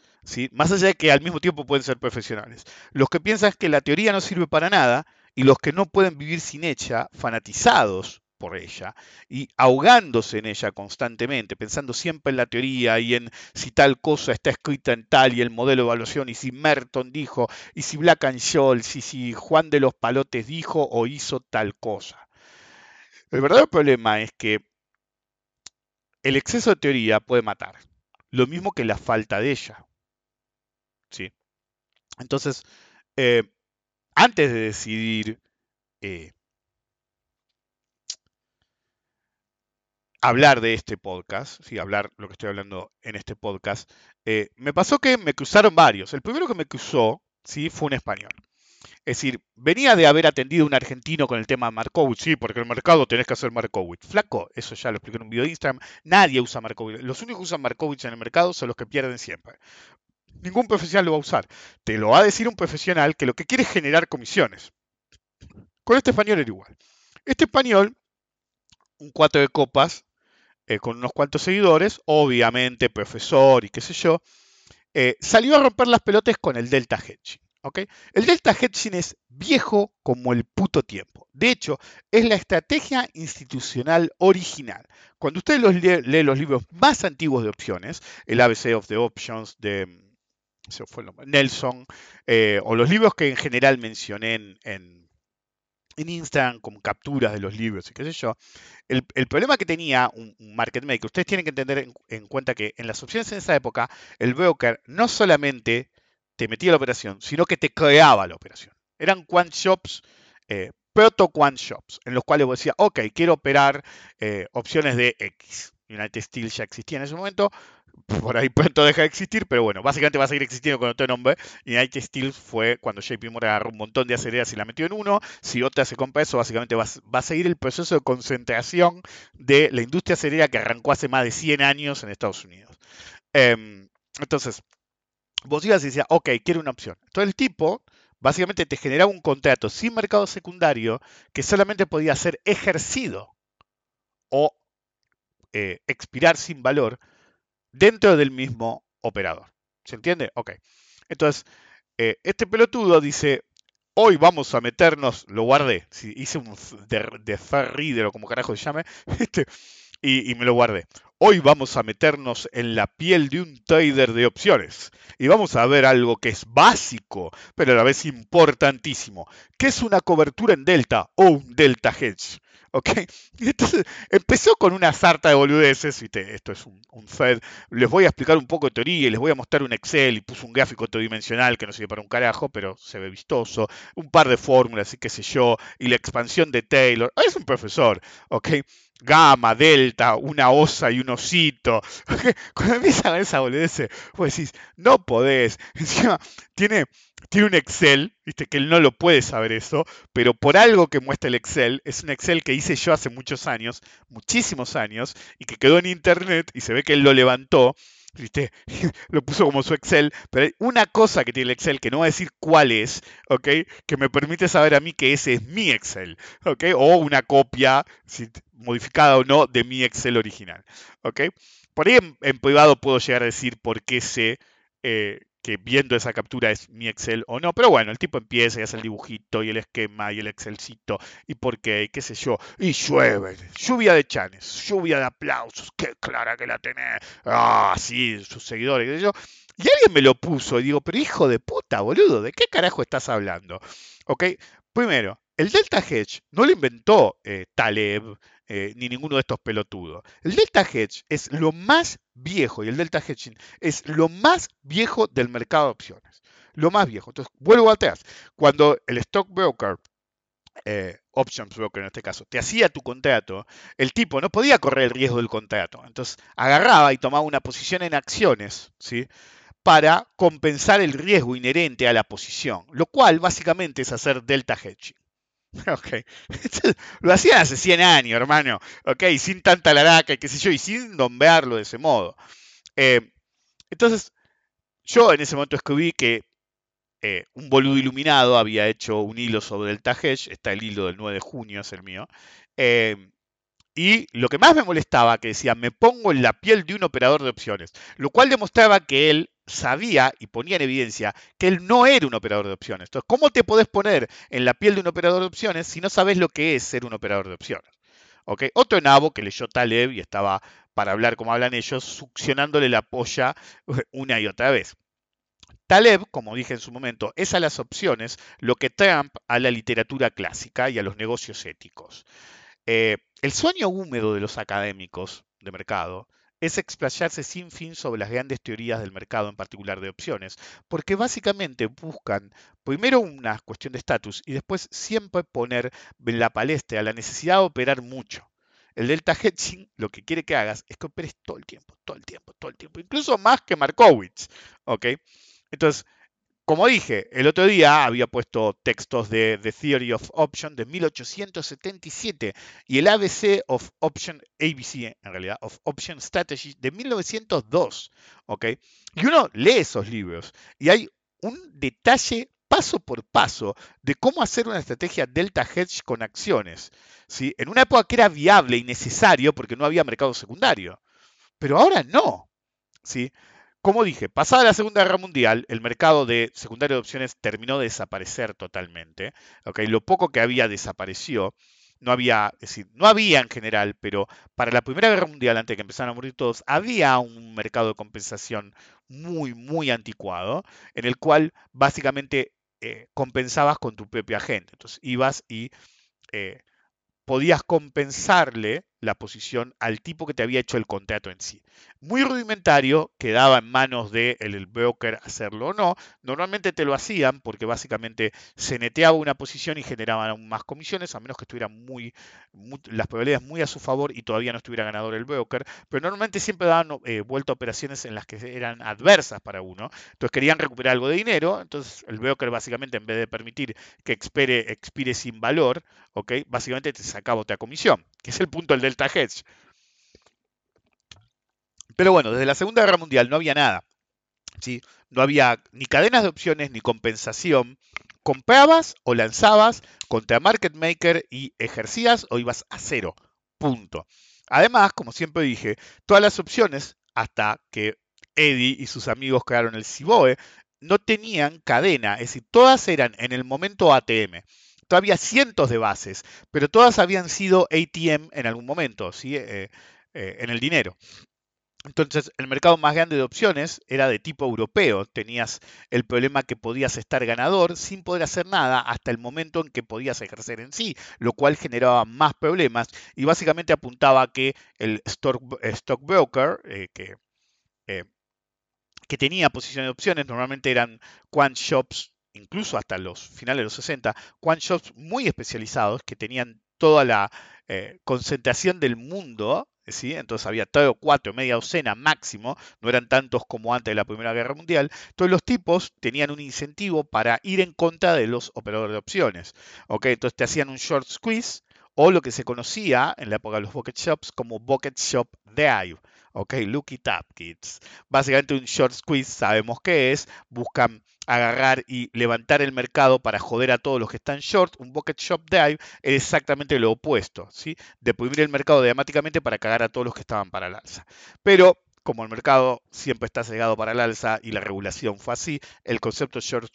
Más allá de que al mismo tiempo pueden ser profesionales. Los que piensan que la teoría no sirve para nada y los que no pueden vivir sin ella, fanatizados por ella y ahogándose en ella constantemente, pensando siempre en la teoría y en si tal cosa está escrita en tal y el modelo de evaluación y si Merton dijo y si Black and y si Juan de los Palotes dijo o hizo tal cosa. El verdadero problema es que el exceso de teoría puede matar, lo mismo que la falta de ella. ¿Sí? Entonces, eh, antes de decidir eh, hablar de este podcast, sí, hablar lo que estoy hablando en este podcast, eh, me pasó que me cruzaron varios. El primero que me cruzó, sí, fue un español. Es decir, venía de haber atendido un argentino con el tema Markowitz, sí, porque en el mercado tenés que hacer Markowitz. Flaco, eso ya lo expliqué en un video de Instagram, nadie usa Markowitz. Los únicos que usan Markowitz en el mercado son los que pierden siempre ningún profesional lo va a usar. Te lo va a decir un profesional que lo que quiere es generar comisiones. Con este español era igual. Este español, un cuatro de copas, eh, con unos cuantos seguidores, obviamente profesor y qué sé yo, eh, salió a romper las pelotas con el Delta Hedging. El Delta Hedging es viejo como el puto tiempo. De hecho, es la estrategia institucional original. Cuando usted los lee, los libros más antiguos de opciones, el ABC of the Options de fue Nelson, eh, o los libros que en general mencioné en, en, Instagram como capturas de los libros y qué sé yo, el, problema que tenía un, market maker, ustedes tienen que entender en, cuenta que en las opciones en esa época, el broker no solamente te metía la operación, sino que te creaba la operación. Eran quant shops, eh, proto quant shops, en los cuales vos decías, ok, quiero operar eh, opciones de X. United Steel ya existía en ese momento, por ahí pronto deja de existir, pero bueno, básicamente va a seguir existiendo con otro nombre. United Steel fue cuando JP Morgan agarró un montón de aceleras y la metió en uno. Si otra se compra eso, básicamente va, a seguir el proceso de concentración de la industria acelera que arrancó hace más de 100 años en Estados Unidos. Em, entonces, vos ibas y decías, ok, quiero una opción. Entonces el tipo básicamente te generaba un contrato sin mercado secundario que solamente podía ser ejercido o eh, expirar sin valor dentro del mismo operador. ¿Se entiende? Ok. Entonces, eh, este pelotudo dice, hoy vamos a meternos, lo guardé, hice un de, de o como carajo se llame, este, y, me lo guardé. Hoy vamos a meternos en la piel de un trader de opciones y vamos a ver algo que es básico, pero a la vez importantísimo, que es una cobertura en delta o un delta hedge. ¿Ok? Y entonces empezó con una sarta de boludeces, ¿viste? esto es un, Fed, les voy a explicar un poco de teoría y les voy a mostrar un Excel y puso un gráfico tridimensional que no sirve para un carajo, pero se ve vistoso, un par de fórmulas y qué sé yo, y la expansión de Taylor, es un profesor, ¿ok? Gamma, delta, una osa y un osito. Cuando empiezan a ver esa boludez, vos decís, no podés. Encima, tiene tiene un Excel, viste que él no lo puede saber eso, pero por algo que muestra el Excel, es un Excel que hice yo hace muchos años, muchísimos años, y que quedó en internet y se ve que él lo levantó, viste, lo puso como su Excel, pero hay una cosa que tiene el Excel que no voy a decir cuál es, ¿ok? Que me permite saber a mí que ese es mi Excel, ¿ok? O una copia, modificada o no, de mi Excel original, ¿ok? Por ahí en, privado puedo llegar a decir por qué sé eh, que viendo esa captura es mi Excel o no, pero bueno, el tipo empieza y hace el dibujito y el esquema y el Excelcito y por qué, qué sé yo, y llueve, lluvia de chanes, lluvia de aplausos, qué clara que la tenés, ah, sí, sus seguidores, yo, y alguien me lo puso y digo, pero hijo de puta, boludo, ¿de qué carajo estás hablando? Ok, primero, el Delta Hedge no lo inventó eh, Taleb, eh, ni ninguno de estos pelotudos. El Delta Hedge es lo más viejo y el Delta Hedging es lo más viejo del mercado de opciones. Lo más viejo. Entonces, vuelvo atrás. Cuando el stockbroker, eh, options broker en este caso, te hacía tu contrato, el tipo no podía correr el riesgo del contrato. Entonces, agarraba y tomaba una posición en acciones, ¿sí? para compensar el riesgo inherente a la posición, lo cual básicamente es hacer delta hedging. Ok. Lo hacían hace 100 años, hermano. Ok, sin tanta laraca y qué sé yo, y sin nombrarlo de ese modo. Eh, entonces, yo en ese momento escribí que eh, un boludo iluminado había hecho un hilo sobre el Tajesh. Está el hilo del 9 de junio, es el mío. Eh, y lo que más me molestaba, que decía, me pongo en la piel de un operador de opciones, lo cual demostraba que él sabía y ponía en evidencia que él no era un operador de opciones. Entonces, ¿cómo te podés poner en la piel de un operador de opciones si no sabes lo que es ser un operador de opciones? Otro nabo que leyó Taleb y estaba, para hablar como hablan ellos, succionándole la polla una y otra vez. Taleb, como dije en su momento, es a las opciones lo que Trump a la literatura clásica y a los negocios éticos. Eh, el sueño húmedo de los académicos de mercado es explayarse sin fin sobre las grandes teorías del mercado, en particular de opciones, porque básicamente buscan primero una cuestión de estatus y después siempre poner la palestra la necesidad de operar mucho. El delta hedging lo que quiere que hagas es que operes todo el tiempo, todo el tiempo, todo el tiempo, incluso más que Markowitz, ¿ok? Entonces, como dije, el otro día había puesto textos de The Theory of Option de 1877 y el ABC of Option, ABC en realidad, of Option Strategy de 1902. ¿ok? Y uno lee esos libros y hay un detalle paso por paso de cómo hacer una estrategia delta hedge con acciones. ¿sí? En una época que era viable y necesario porque no había mercado secundario. Pero ahora no. ¿sí? Como dije, pasada la Segunda Guerra Mundial, el mercado de secundario de opciones terminó de desaparecer totalmente. Lo poco que había desapareció. No había, no había en general, pero para la Primera Guerra Mundial, antes de que empezaran a morir todos, había un mercado de compensación muy, muy anticuado, en el cual básicamente eh, compensabas con tu propia gente. Entonces ibas y eh, podías compensarle la posición al tipo que te había hecho el contrato en sí. Muy rudimentario, quedaba en manos del el broker hacerlo o no. Normalmente te lo hacían porque básicamente se neteaba una posición y generaban aún más comisiones, a menos que estuvieran muy, las probabilidades muy a su favor y todavía no estuviera ganador el broker. Pero normalmente siempre daban eh, vuelta a operaciones en las que eran adversas para uno. Entonces querían recuperar algo de dinero. Entonces el broker básicamente en vez de permitir que expire, expire sin valor, básicamente te sacaba otra comisión, que es el punto del Delta Hedge. Pero bueno, desde la Segunda Guerra Mundial no había nada. ¿sí? No había ni cadenas de opciones ni compensación. Comprabas o lanzabas contra market maker y ejercías o ibas a cero. Punto. Además, como siempre dije, todas las opciones, hasta que Eddie y sus amigos crearon el CIBOE, no tenían cadena, es decir, todas eran en el momento ATM. Todavía cientos de bases, pero todas habían sido ATM en algún momento, ¿sí? Eh, eh, en el dinero. Entonces, el mercado más grande de opciones era de tipo europeo. Tenías el problema que podías estar ganador sin poder hacer nada hasta el momento en que podías ejercer en sí, lo cual generaba más problemas y básicamente apuntaba a que el stockbroker, eh, que, eh, que tenía posición de opciones, normalmente eran quant shops, incluso hasta los finales de los 60, quant shops muy especializados que tenían toda la eh, concentración del mundo entonces había tres o cuatro, media docena máximo, no eran tantos como antes de la Primera Guerra Mundial. Entonces los tipos tenían un incentivo para ir en contra de los operadores de opciones. Entonces te hacían un short squeeze o lo que se conocía en la época de los bucket shops como bucket shop dive. Ok, look it up, kids. Básicamente un short squeeze, sabemos qué es, buscan agarrar y levantar el mercado para joder a todos los que están short, un bucket shop dive es exactamente lo opuesto, ¿sí? Deprimir el mercado dramáticamente para cagar a todos los que estaban para el alza. Pero como el mercado siempre está cegado para el alza y la regulación fue así, el concepto short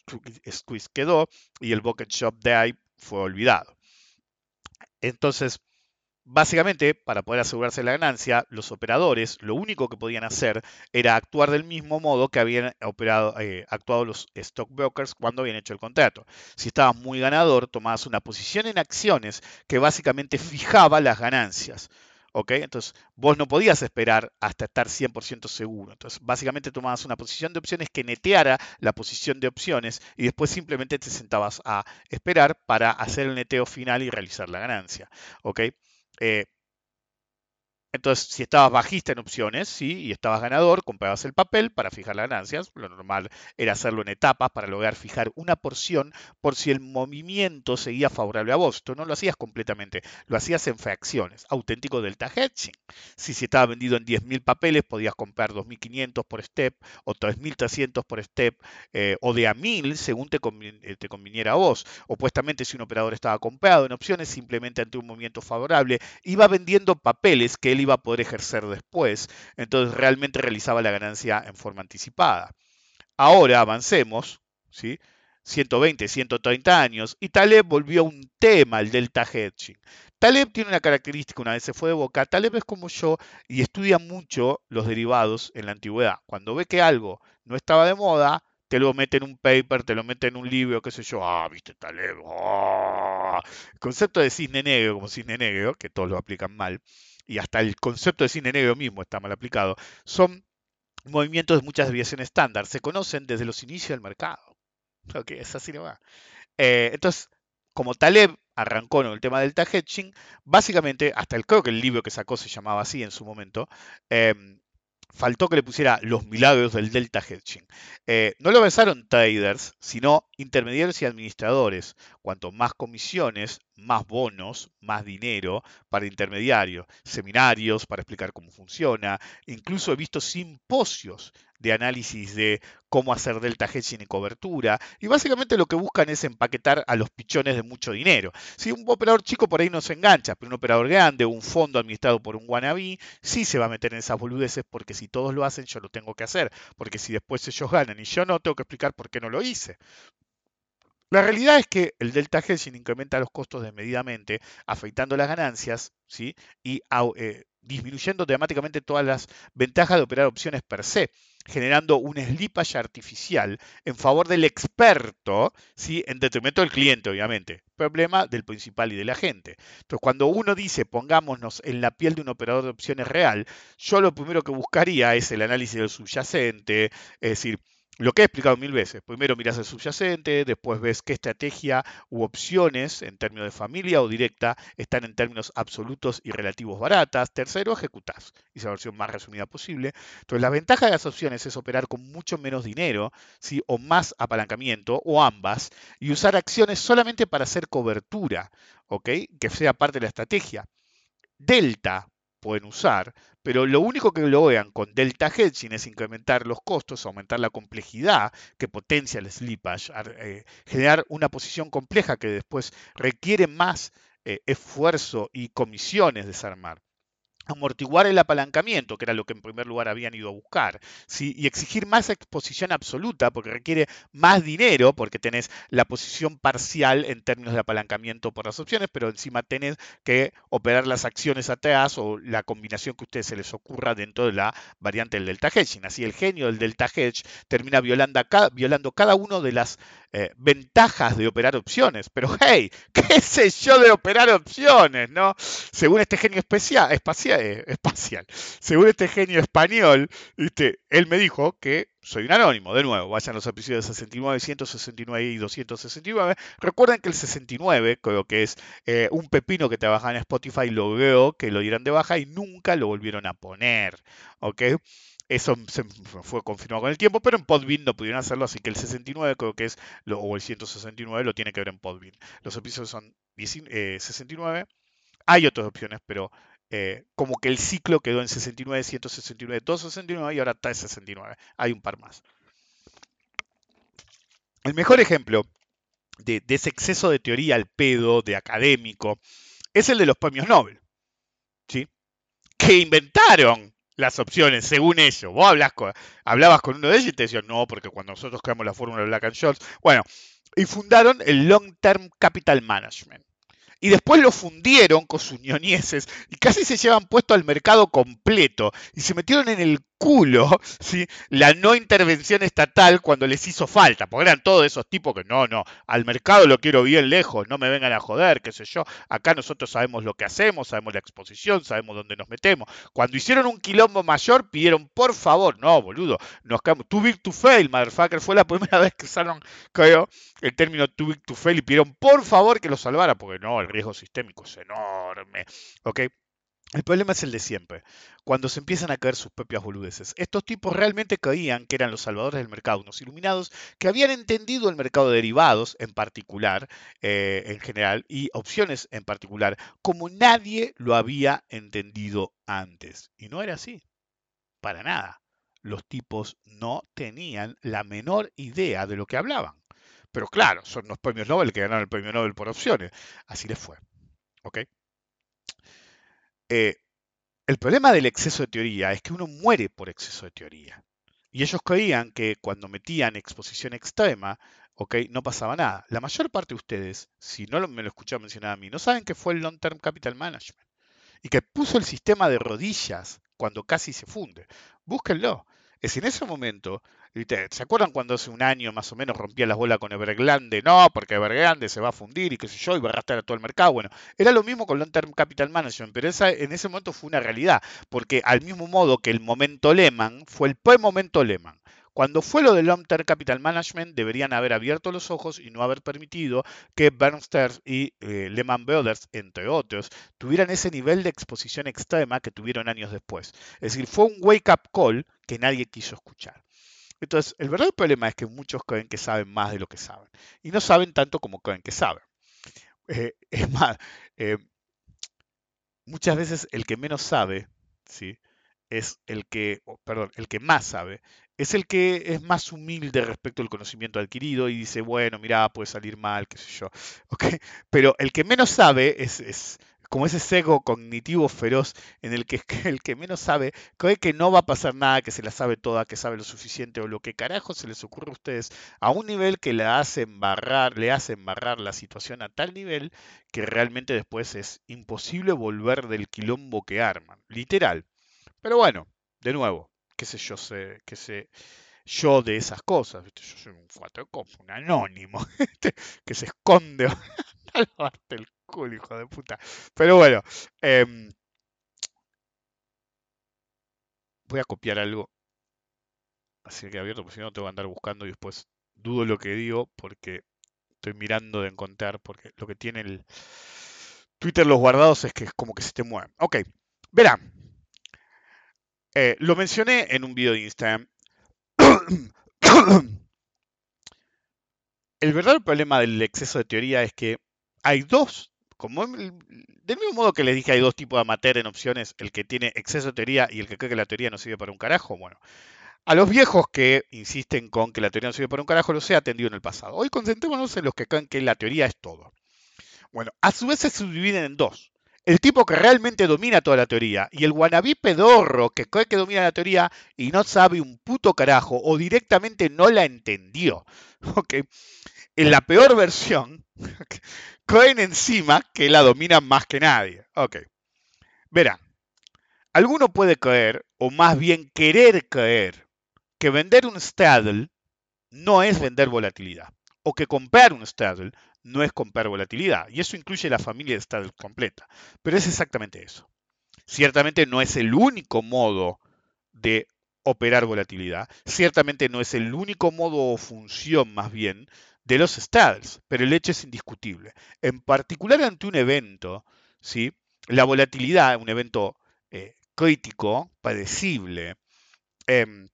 squeeze quedó y el bucket shop dive fue olvidado. Entonces, Básicamente, para poder asegurarse la ganancia, los operadores lo único que podían hacer era actuar del mismo modo que habían operado, eh, actuado los stockbrokers cuando habían hecho el contrato. Si estabas muy ganador, tomabas una posición en acciones que básicamente fijaba las ganancias. ¿ok? Entonces, vos no podías esperar hasta estar 100% seguro. Entonces, básicamente tomabas una posición de opciones que neteara la posición de opciones y después simplemente te sentabas a esperar para hacer el neteo final y realizar la ganancia, ¿ok? Eh, entonces, si estabas bajista en opciones, sí, y estabas ganador, comprabas el papel para fijar las ganancias. Lo normal era hacerlo en etapas para lograr fijar una porción por si el movimiento seguía favorable a vos. Tú no lo hacías completamente, lo hacías en fracciones. Auténtico delta hedging. Si se estaba vendido en 10.000 papeles, podías comprar 2.500 por step o 3.300 por step eh, o de a 1.000 según te, eh, te conviniera a vos. Opuestamente, si un operador estaba comprado en opciones, simplemente ante un movimiento favorable, iba vendiendo papeles que él iba a poder ejercer después, entonces realmente realizaba la ganancia en forma anticipada. Ahora avancemos, ¿sí? 120, 130 años, y Taleb volvió a un tema, el delta hedging. Taleb tiene una característica, una vez se fue de boca, Taleb es como yo y estudia mucho los derivados en la antigüedad. Cuando ve que algo no estaba de moda, te lo mete en un paper, te lo mete en un libro, qué sé yo, ah, viste Taleb, ah". el concepto de cisne negro como cisne negro, que todos lo aplican mal, y hasta el concepto de cine negro mismo está mal aplicado, son movimientos de muchas desviaciones estándar. Se conocen desde los inicios del mercado. Es así. Eh, entonces, como Taleb arrancó en el tema del tag hedging, básicamente, hasta el, creo que el libro que sacó se llamaba así en su momento, em, faltó que le pusiera los milagros del delta hedging. Eh, no lo pensaron traders, sino intermediarios y administradores. Cuanto más comisiones, más bonos, más dinero para intermediarios, seminarios para explicar cómo funciona. Incluso he visto simposios de análisis de cómo hacer delta hedging y cobertura. Y básicamente lo que buscan es empaquetar a los pichones de mucho dinero. Si un operador chico por ahí no se engancha, pero un operador grande, un fondo administrado por un wannabe, sí se va a meter en esas boludeces porque si todos lo hacen, yo lo tengo que hacer. Porque si después ellos ganan y yo no, tengo que explicar por qué no lo hice. La realidad es que el delta hedging incrementa los costos desmedidamente, afectando las ganancias ¿sí? y eh, disminuyendo dramáticamente todas las ventajas de operar opciones per se, generando un slippage artificial en favor del experto, ¿sí? en detrimento del cliente, obviamente. Problema del principal y del agente. Entonces, cuando uno dice pongámonos en la piel de un operador de opciones real, yo lo primero que buscaría es el análisis del subyacente, es decir, lo que he explicado mil veces. Primero miras el subyacente, después ves qué estrategia u opciones en términos de familia o directa están en términos absolutos y relativos baratas. Tercero, ejecutás. Y esa versión más resumida posible. Entonces, la ventaja de las opciones es operar con mucho menos dinero, ¿sí? o más apalancamiento, o ambas, y usar acciones solamente para hacer cobertura, ¿ok? Que sea parte de la estrategia. Delta, pueden usar, pero lo único que logran con delta hedging es incrementar los costos, aumentar la complejidad que potencia el slippage, eh, generar una posición compleja que después requiere más eh, esfuerzo y comisiones desarmar. Amortiguar el apalancamiento, que era lo que en primer lugar habían ido a buscar, y exigir más exposición absoluta, porque requiere más dinero, porque tenés la posición parcial en términos de apalancamiento por las opciones, pero encima tenés que operar las acciones atrás o la combinación que a ustedes se les ocurra dentro de la variante del delta hedging. Así el genio del delta hedge termina violando cada, violando uno de las eh, ventajas de operar opciones. Pero hey, ¿qué sé yo de operar opciones? ¿no? Según este genio especial, espacial, eh, espacial, según este genio español, él me dijo que soy un anónimo. De nuevo, vayan a los episodios 69, 169 y 269. Recuerden que el 69, creo que es eh, un pepino que trabaja en Spotify, lo veo que lo dieran de baja y nunca lo volvieron a poner. ¿Ok? Eso fue confirmado con el tiempo, pero en Podbean no pudieron hacerlo, así que el 69 creo que es, o el 169 lo tiene que ver en Podbean. Los episodios son 69. Eh, Hay otras opciones, pero eh, como que el ciclo quedó en 69, 169, 269 y ahora está en 69. Hay un par más. El mejor ejemplo de, ese exceso de teoría al pedo, de académico, es el de los premios Nobel. ¿sí? Que inventaron las opciones, según ellos. Vos hablabas con uno de ellos y te decían, no, porque cuando nosotros creamos la fórmula de Black and bueno, y fundaron el Long Term Capital Management y después lo fundieron con sus ñoñeses y casi se llevan puesto al mercado completo y se metieron en el culo ¿sí? la no intervención estatal cuando les hizo falta, porque eran todos esos tipos que no, no, al mercado lo quiero bien lejos, no me vengan a joder, qué sé yo, acá nosotros sabemos lo que hacemos, sabemos la exposición, sabemos dónde nos metemos. Cuando hicieron un quilombo mayor, pidieron por favor, no, boludo, nos quedamos, too big to fail, motherfucker, fue la primera vez que usaron, creo, el término too big to fail y pidieron por favor que lo salvara, porque no, el riesgo sistémico es enorme, ¿ok? El problema es el de siempre, cuando se empiezan a caer sus propias boludeces. Estos tipos realmente creían que eran los salvadores del mercado, unos iluminados que habían entendido el mercado de derivados en particular, eh, en general, y opciones en particular, como nadie lo había entendido antes. Y no era así, para nada. Los tipos no tenían la menor idea de lo que hablaban. Pero claro, son los premios Nobel que ganaron el premio Nobel por opciones. Así les fue. ¿Ok? Eh, el problema del exceso de teoría es que uno muere por exceso de teoría. Y ellos creían que cuando metían exposición extrema, ¿ok? No pasaba nada. La mayor parte de ustedes, si no me lo escucharon mencionar a mí, no saben que fue el Long Term Capital Management. Y que puso el sistema de rodillas cuando casi se funde. Búsquenlo. Es en ese momento ¿Se acuerdan cuando hace un año más o menos rompía las bolas con Evergrande? No, porque Evergrande se va a fundir y qué sé yo, y va a arrastrar a todo el mercado. Bueno, era lo mismo con Long Term Capital Management, pero en ese momento fue una realidad, porque al mismo modo que el momento Lehman fue el pre-momento Lehman. Cuando fue lo del Long Term Capital Management, deberían haber abierto los ojos y no haber permitido que Bernstein y eh, Lehman Brothers, entre otros, tuvieran ese nivel de exposición extrema que tuvieron años después. Es decir, fue un wake-up call que nadie quiso escuchar. Entonces, el verdadero problema es que muchos creen que saben más de lo que saben y no saben tanto como creen que saben. Eh, es más, eh, muchas veces el que menos sabe, ¿sí? es el que, perdón, el que más sabe, es el que es más humilde respecto al conocimiento adquirido y dice, bueno, mira, puede salir mal, qué sé yo. Pero el que menos sabe es, es como ese sesgo cognitivo feroz en el que el que menos sabe cree que no va a pasar nada, que se la sabe toda, que sabe lo suficiente o lo que carajo se les ocurre a ustedes a un nivel que le hace embarrar, le hace embarrar la situación a tal nivel que realmente después es imposible volver del quilombo que arman, literal. Pero bueno, de nuevo, qué sé yo, sé, qué sé yo de esas cosas, yo soy un cuatro un anónimo, que se esconde a culo, hijo de puta. Pero bueno, em, voy a copiar algo. Así que abierto, porque si no te voy a andar buscando y después dudo lo que digo porque estoy mirando de encontrar, porque lo que tiene el Twitter los guardados es que es como que se te mueven. Ok, verán. Eh, lo mencioné en un video de Instagram. el verdadero problema del exceso de teoría es que hay dos, como del mismo modo que les dije, hay dos tipos de amateur en opciones, el que tiene exceso de teoría y el que cree que la teoría no sirve para un carajo. Bueno, a los viejos que insisten con que la teoría no sirve para un carajo, los he atendido en el pasado. Hoy concentrémonos en los que creen que la teoría es todo. Bueno, a su vez se subdividen en dos. El tipo que realmente domina toda la teoría y el guanabí pedorro que cree que domina la teoría y no sabe un puto carajo o directamente no la entendió. ¿ok? En la peor versión, creen encima que la domina más que nadie. Ok. Verán, alguno puede creer, o más bien querer creer, que vender un straddle no es vender volatilidad, o que comprar un straddle no es comprar volatilidad. Y eso incluye la familia de straddle completa. Pero es exactamente eso. Ciertamente no es el único modo de operar volatilidad. Ciertamente no es el único modo o función más bien de los straddles, pero el hecho es indiscutible. En particular ante un evento, ¿sí? la volatilidad, un evento eh, crítico, padecible, em,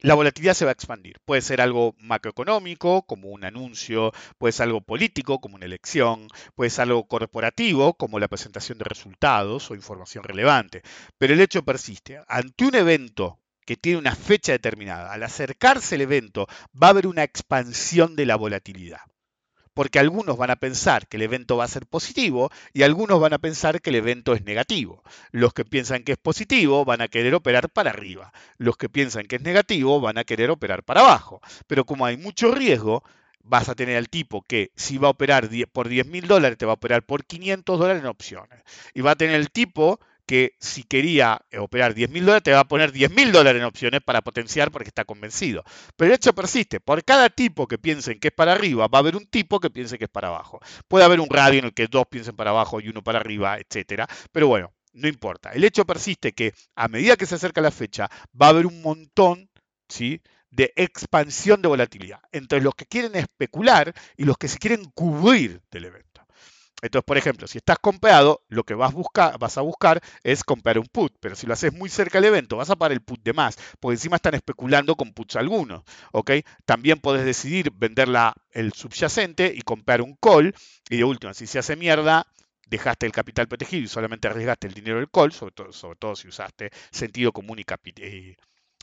la volatilidad se va a expandir. Puede ser algo macroeconómico, como un anuncio, puede ser algo político, como una elección, puede ser algo corporativo, como la presentación de resultados o información relevante. Pero el hecho persiste. Ante un evento que tiene una fecha determinada, al acercarse el evento, va a haber una expansión de la volatilidad porque algunos van a pensar que el evento va a ser positivo y algunos van a pensar que el evento es negativo. Los que piensan que es positivo van a querer operar para arriba, los que piensan que es negativo van a querer operar para abajo. Pero como hay mucho riesgo, vas a tener al tipo que si va a operar por 10 mil dólares, te va a operar por 500 dólares en opciones. Y va a tener el tipo que si quería eh, operar 10 mil dólares, te va a poner 10 mil dólares en opciones para potenciar porque está convencido. Pero el hecho persiste. Por cada tipo que piensen que es para arriba, va a haber un tipo que piense que es para abajo. Puede haber un radio en el que dos piensen para abajo y uno para arriba, etcétera. Pero bueno, no importa. El hecho persiste que a medida que se acerca la fecha, va a haber un montón, ¿sí? de expansión de volatilidad entre los que quieren especular y los que se quieren cubrir del evento. Entonces, por ejemplo, si estás comprado, lo que vas, a buscar es comprar un put, pero si lo haces muy cerca del evento, vas a pagar el put de más, porque encima están especulando con puts algunos, ¿ok? También puedes decidir vender el subyacente y comprar un call, y de última, si se hace mierda, dejaste el capital protegido y solamente arriesgaste el dinero del call, sobre todo, sobre todo si usaste sentido común y, y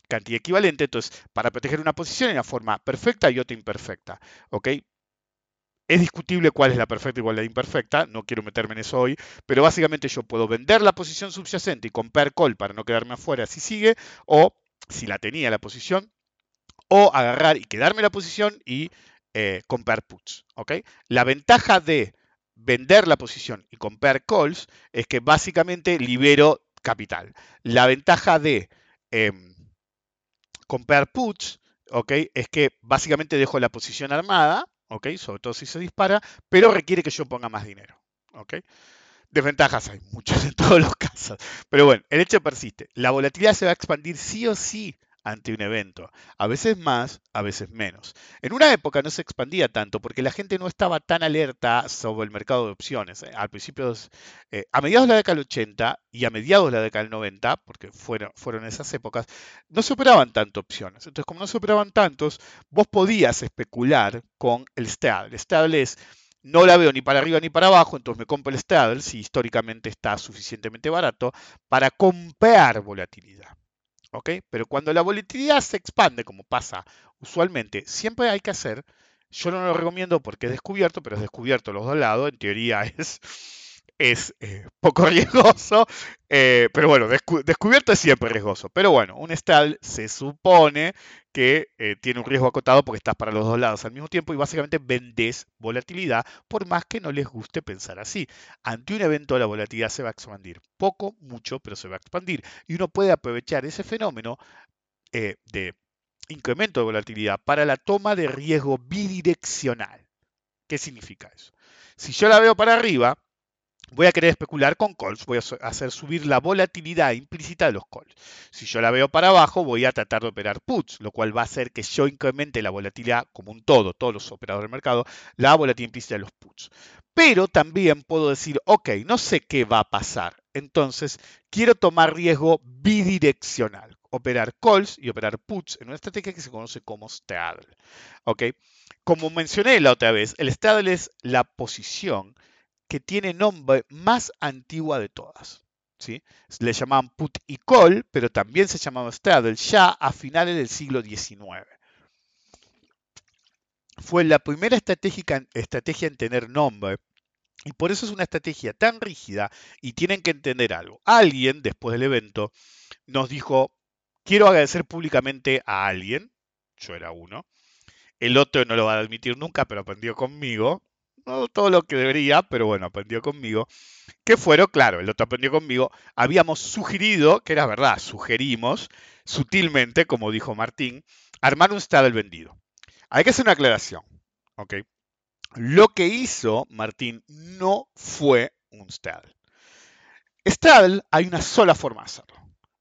cantidad equivalente. Entonces, para proteger una posición hay una forma perfecta y otra imperfecta. ¿ok? Es discutible cuál es la perfecta y cuál la imperfecta, no quiero meterme en eso hoy, pero básicamente yo puedo vender la posición subyacente y comprar call para no quedarme afuera si sigue, o si la tenía la posición, o agarrar y quedarme la posición y eh, comprar puts. La ventaja de vender la posición y comprar calls es que básicamente libero capital. La ventaja de em, comprar puts es que básicamente dejo la posición armada sobre todo si se dispara, pero requiere que yo ponga más dinero, Desventajas hay muchas en todos los casos, pero bueno, el hecho persiste. La volatilidad se va a expandir sí o sí ante un evento, a veces más, a veces menos. En una época no se expandía tanto porque la gente no estaba tan alerta sobre el mercado de opciones. ¿eh? Al principio, eh, a mediados de la década del 80 y a mediados de la década del 90, porque fueron, esas épocas, no se operaban tanto opciones. Entonces, como no se operaban tantos, vos podías especular con el straddle. El straddle es no la veo ni para arriba ni para abajo, entonces me compro el straddle, si históricamente está suficientemente barato, para comprar volatilidad. Pero cuando la volatilidad se expande, como pasa usualmente, siempre hay que hacer, yo no lo recomiendo porque es descubierto, pero es descubierto los dos lados, en teoría es es eh, poco riesgoso, eh, pero bueno, descubierto es siempre riesgoso. Pero bueno, un stall se supone que eh, tiene un riesgo acotado porque estás para los dos lados al mismo tiempo y básicamente vendes volatilidad, por más que no les guste pensar así. Ante un evento la volatilidad se va a expandir, poco, mucho, pero se va a expandir. Y uno puede aprovechar ese fenómeno de incremento de volatilidad para la toma de riesgo bidireccional. ¿Qué significa eso? Si yo la veo para arriba, voy a querer especular con calls, voy a hacer subir la volatilidad implícita de los calls. Si yo la veo para abajo, voy a tratar de operar puts, lo cual va a hacer que yo incremente la volatilidad como un todo, todos los operadores del mercado, la volatilidad implícita de los puts. Pero también puedo decir, ok, no sé qué va a pasar, entonces quiero tomar riesgo bidireccional, operar calls y operar puts en una estrategia que se conoce como straddle. ¿ok? Como mencioné la otra vez, el straddle es la posición que tiene nombre más antigua de todas. ¿sí? Le llamaban put y call, pero también se llamaba straddle ya a finales del siglo XIX. Fue la primera estrategia en tener nombre Y por eso es una estrategia tan rígida y tienen que entender algo. Alguien, después del evento, nos dijo, quiero agradecer públicamente a alguien, yo era uno, el otro no lo va a admitir nunca, pero aprendió conmigo, no todo lo que debería, pero bueno, aprendió conmigo, que fueron, claro, el otro aprendió conmigo, habíamos sugerido, que era verdad, sugerimos, sutilmente, como dijo Martín, armar un straddle vendido. Hay que hacer una aclaración, ¿ok? Lo que hizo Martín no fue un straddle. Straddle hay una sola forma de hacerlo.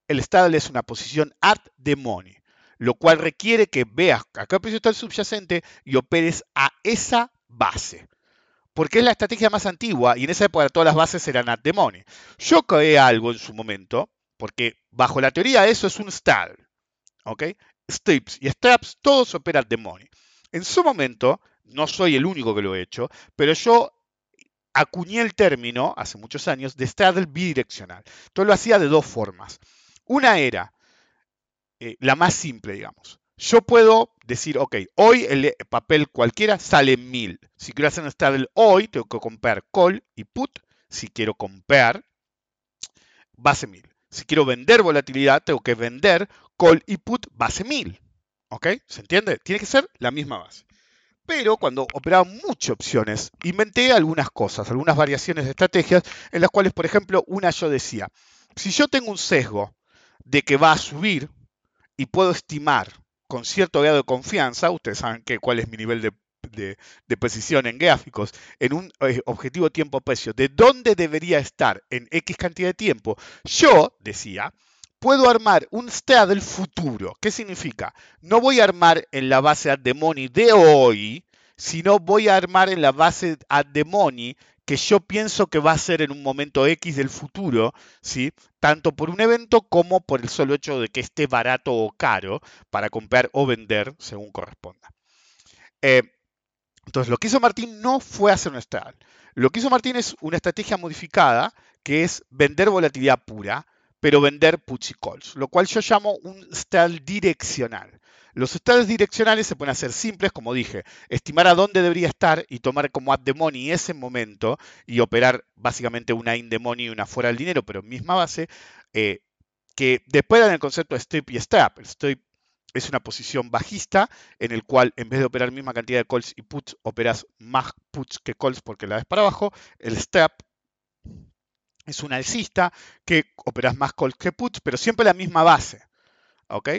El straddle es una posición at the money, lo cual requiere que veas a qué precio está el subyacente y operes a esa base porque es la estrategia más antigua y en esa época todas las bases eran at the money. Yo creé algo en su momento, porque bajo la teoría eso es un stall, ¿ok? Strips y straps todos operan the money. En su momento, no soy el único que lo he hecho, pero yo acuñé el término, hace muchos años, de straddle bidireccional. Entonces lo hacía de dos formas. Una era eh, la más simple, digamos. Yo puedo decir, ok, hoy el papel cualquiera sale 1000. Si quiero hacer un straddle hoy, tengo que comprar call y put. Si quiero comprar, base 1000. Si quiero vender volatilidad, tengo que vender call y put base 1000. ¿Ok? ¿Se entiende? Tiene que ser la misma base. Pero cuando operaba muchas opciones, inventé algunas cosas, algunas variaciones de estrategias, en las cuales, por ejemplo, una yo decía, si yo tengo un sesgo de que va a subir y puedo estimar con cierto grado de confianza, ustedes saben cuál es mi nivel de, precisión en gráficos, en un eh, objetivo tiempo-precio, de dónde debería estar en X cantidad de tiempo, yo decía, puedo armar un straddle futuro. ¿Qué significa? No voy a armar en la base money de hoy, sino voy a armar en la base money que yo pienso que va a ser en un momento X del futuro, ¿sí? tanto por un evento como por el solo hecho de que esté barato o caro para comprar o vender según corresponda. Eh, entonces, lo que hizo Martín no fue hacer un straddle. Lo que hizo Martín es una estrategia modificada que es vender volatilidad pura, pero vender puts y calls, lo cual yo llamo un straddle direccional. Los estados direccionales se pueden hacer simples, como dije, estimar a dónde debería estar y tomar como at the money ese momento y operar básicamente una in the money y una fuera del dinero, pero misma base, eh, que después dan el concepto de strip y strap. El strip es una posición bajista en el cual en vez de operar misma cantidad de calls y puts, operas más puts que calls porque la ves para abajo. El strap es un alcista que operas más calls que puts, pero siempre la misma base. ¿Ok?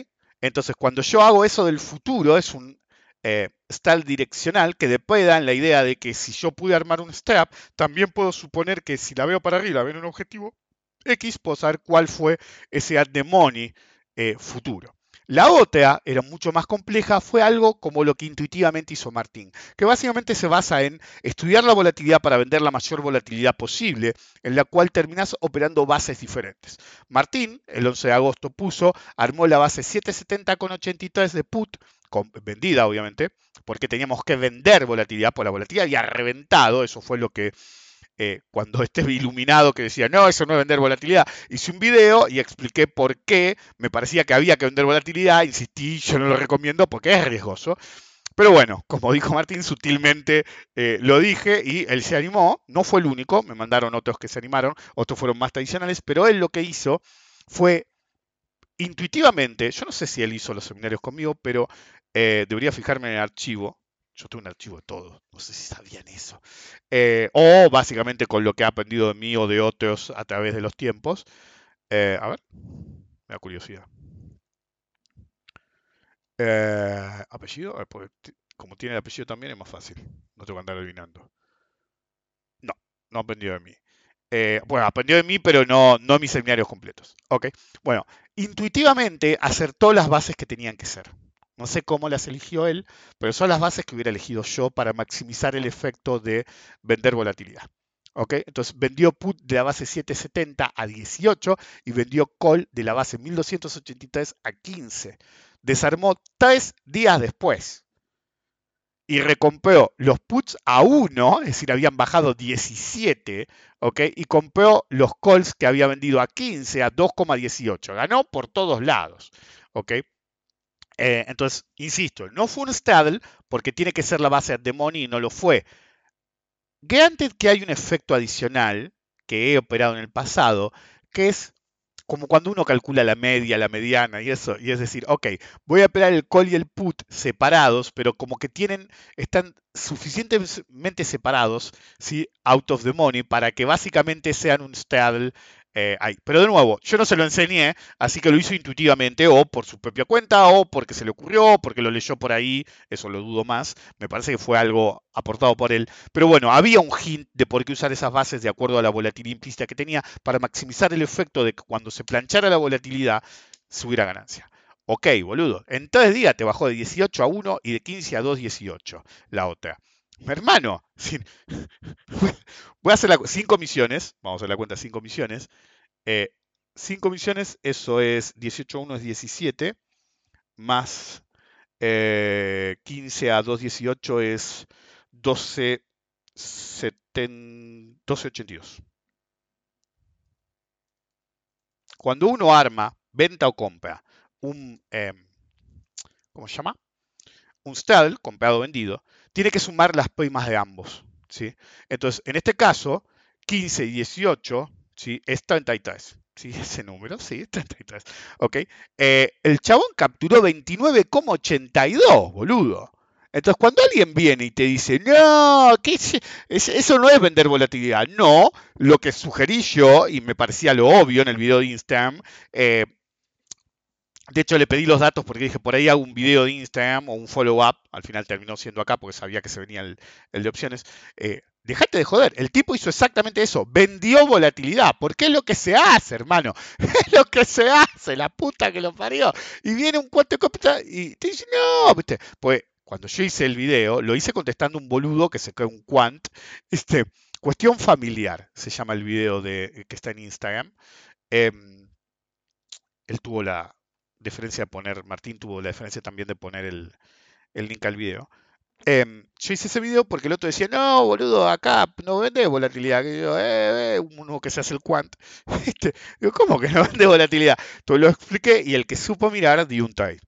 Entonces, cuando yo hago eso del futuro, es un eh, stall direccional que después dan la idea de que si yo pude armar un strap, también puedo suponer que si la veo para arriba, veo un objetivo X, puedo saber cuál fue ese at the money eh, futuro. La otra era mucho más compleja, fue algo como lo que intuitivamente hizo Martín, que básicamente se basa en estudiar la volatilidad para vender la mayor volatilidad posible, en la cual terminas operando bases diferentes. Martín, el 11 de agosto, puso, armó la base 770 con 83 de put, vendida obviamente, porque teníamos que vender volatilidad, por la volatilidad había reventado, eso fue lo que eh, cuando esté iluminado que decía, no, eso no es vender volatilidad, hice un video y expliqué por qué me parecía que había que vender volatilidad, insistí, yo no lo recomiendo porque es riesgoso. Pero bueno, como dijo Martín, sutilmente eh, lo dije y él se animó, no fue el único, me mandaron otros que se animaron, otros fueron más tradicionales, pero él lo que hizo fue intuitivamente, yo no sé si él hizo los seminarios conmigo, pero eh, debería fijarme en el archivo, yo tengo un archivo de todo, no sé si sabían eso. Eh, o básicamente con lo que ha aprendido de mí o de otros a través de los tiempos. Eh, a ver, me da curiosidad. Eh, ¿Apellido? como tiene el apellido también es más fácil. No tengo que andar adivinando. No, no aprendió de mí. bueno, aprendió de mí, pero no, no mis seminarios completos. Ok. Bueno, intuitivamente acertó las bases que tenían que ser. No sé cómo las eligió él, pero son las bases que hubiera elegido yo para maximizar el efecto de vender volatilidad. Entonces vendió put de la base 770 a 18 y vendió call de la base 1283 a 15. Desarmó tres días después y recompró los puts a 1, es decir, habían bajado 17, y compró los calls que había vendido a 15 a 2,18. Ganó por todos lados. ¿ok? Eh, entonces, insisto, no fue un straddle porque tiene que ser la base de money y no lo fue. Granted que hay un efecto adicional que he operado en el pasado, que es como cuando uno calcula la media, la mediana y eso, y es decir, ok, voy a operar el call y el put separados, pero como que tienen, están suficientemente separados, ¿sí? out of the money, para que básicamente sean un straddle eh, Pero de nuevo, yo no se lo enseñé, así que lo hizo intuitivamente, o por su propia cuenta, o porque se le ocurrió, porque lo leyó por ahí, eso lo dudo más, me parece que fue algo aportado por él. Pero bueno, había un hint de por qué usar esas bases de acuerdo a la volatilidad implícita que tenía para maximizar el efecto de que cuando se planchara la volatilidad, subiera ganancia. Ok, boludo. En tres días te bajó de 18 a 1 y de 15 a 2,18 la otra. Hermano, voy a hacer la, sin comisiones, vamos a hacer la cuenta sin comisiones. Eh, sin comisiones, eso es 18 a 1 es 17, más 15 eh, a 2,18 es 12, 12,82. Cuando uno arma, venta o compra un, em, ¿cómo se llama? Un straddle, comprado o vendido, tiene que sumar las primas de ambos. ¿sí? Entonces, en este caso, 15 y 18 ¿sí? es 33. ¿Sí? Ese número, sí, 33. ¿Ok? Eh, el chabón capturó 29,82, boludo. Entonces, cuando alguien viene y te dice, no, ¿qué eso no es vender volatilidad. No, lo que sugerí yo, y me parecía lo obvio en el video de Instagram, eh, de hecho, le pedí los datos porque dije, por ahí hago un video de Instagram o un follow-up. Al final terminó siendo acá porque sabía que se venía el, de opciones. Eh, dejate de joder. El tipo hizo exactamente eso. Vendió volatilidad. Porque es lo que se hace, hermano. Es lo que se hace. La puta que lo parió. Y viene un cuate y te dice, no, viste. Pues cuando yo hice el video, lo hice contestando un boludo que se cae un quant. Este, cuestión familiar, se llama el video de, que está en Instagram. Em, él tuvo la, diferencia de poner, Martín tuvo la diferencia también de poner el, link al video. Em, yo hice ese video porque el otro decía, no, boludo, acá no vende volatilidad. Que yo, eh, eh, uno que se hace el quant. Este, ¿cómo que no vende volatilidad? Todo lo expliqué y el que supo mirar dio un trade.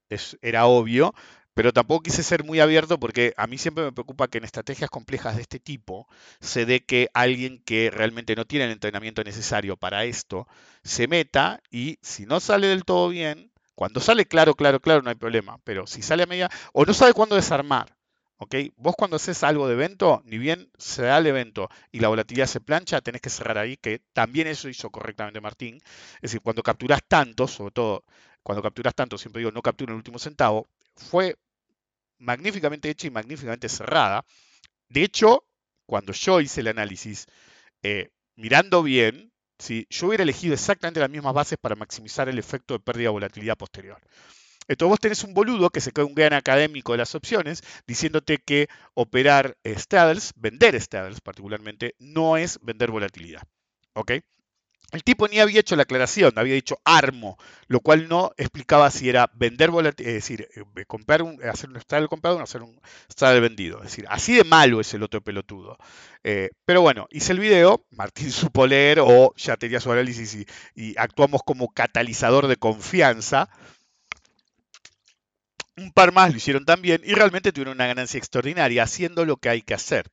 era obvio, pero tampoco quise ser muy abierto porque a mí siempre me preocupa que en estrategias complejas de este tipo se dé que alguien que realmente no tiene el entrenamiento necesario para esto se meta y si no sale del todo bien, cuando sale claro, claro, claro, no hay problema. Pero si sale a media, o no sabe cuándo desarmar. ¿ok? Vos cuando haces algo de evento, ni bien se da el evento y la volatilidad se plancha, tenés que cerrar ahí, que también eso hizo correctamente Martín. Es decir, cuando capturás tanto, sobre todo cuando capturas tanto, siempre digo no captura el último centavo, fue magníficamente hecha y magníficamente cerrada. De hecho, cuando yo hice el análisis, eh, mirando bien, si yo hubiera elegido exactamente las mismas bases para maximizar el efecto de pérdida de volatilidad posterior. Entonces vos tenés un boludo que se cae un gran académico de las opciones diciéndote que operar straddles, vender straddles particularmente, no es vender volatilidad. ¿Ok? El tipo ni había hecho la aclaración, había dicho armo, lo cual no explicaba si era vender volatilidad, es decir, eh, comprar un, hacer un straddle comprado o hacer un straddle vendido. Es decir, así de malo es el otro pelotudo. Eh, pero bueno, hice el video, Martín supo leer o ya tenía su análisis y, y actuamos como catalizador de confianza. Un par más lo hicieron también y realmente tuvieron una ganancia extraordinaria haciendo lo que hay que hacer.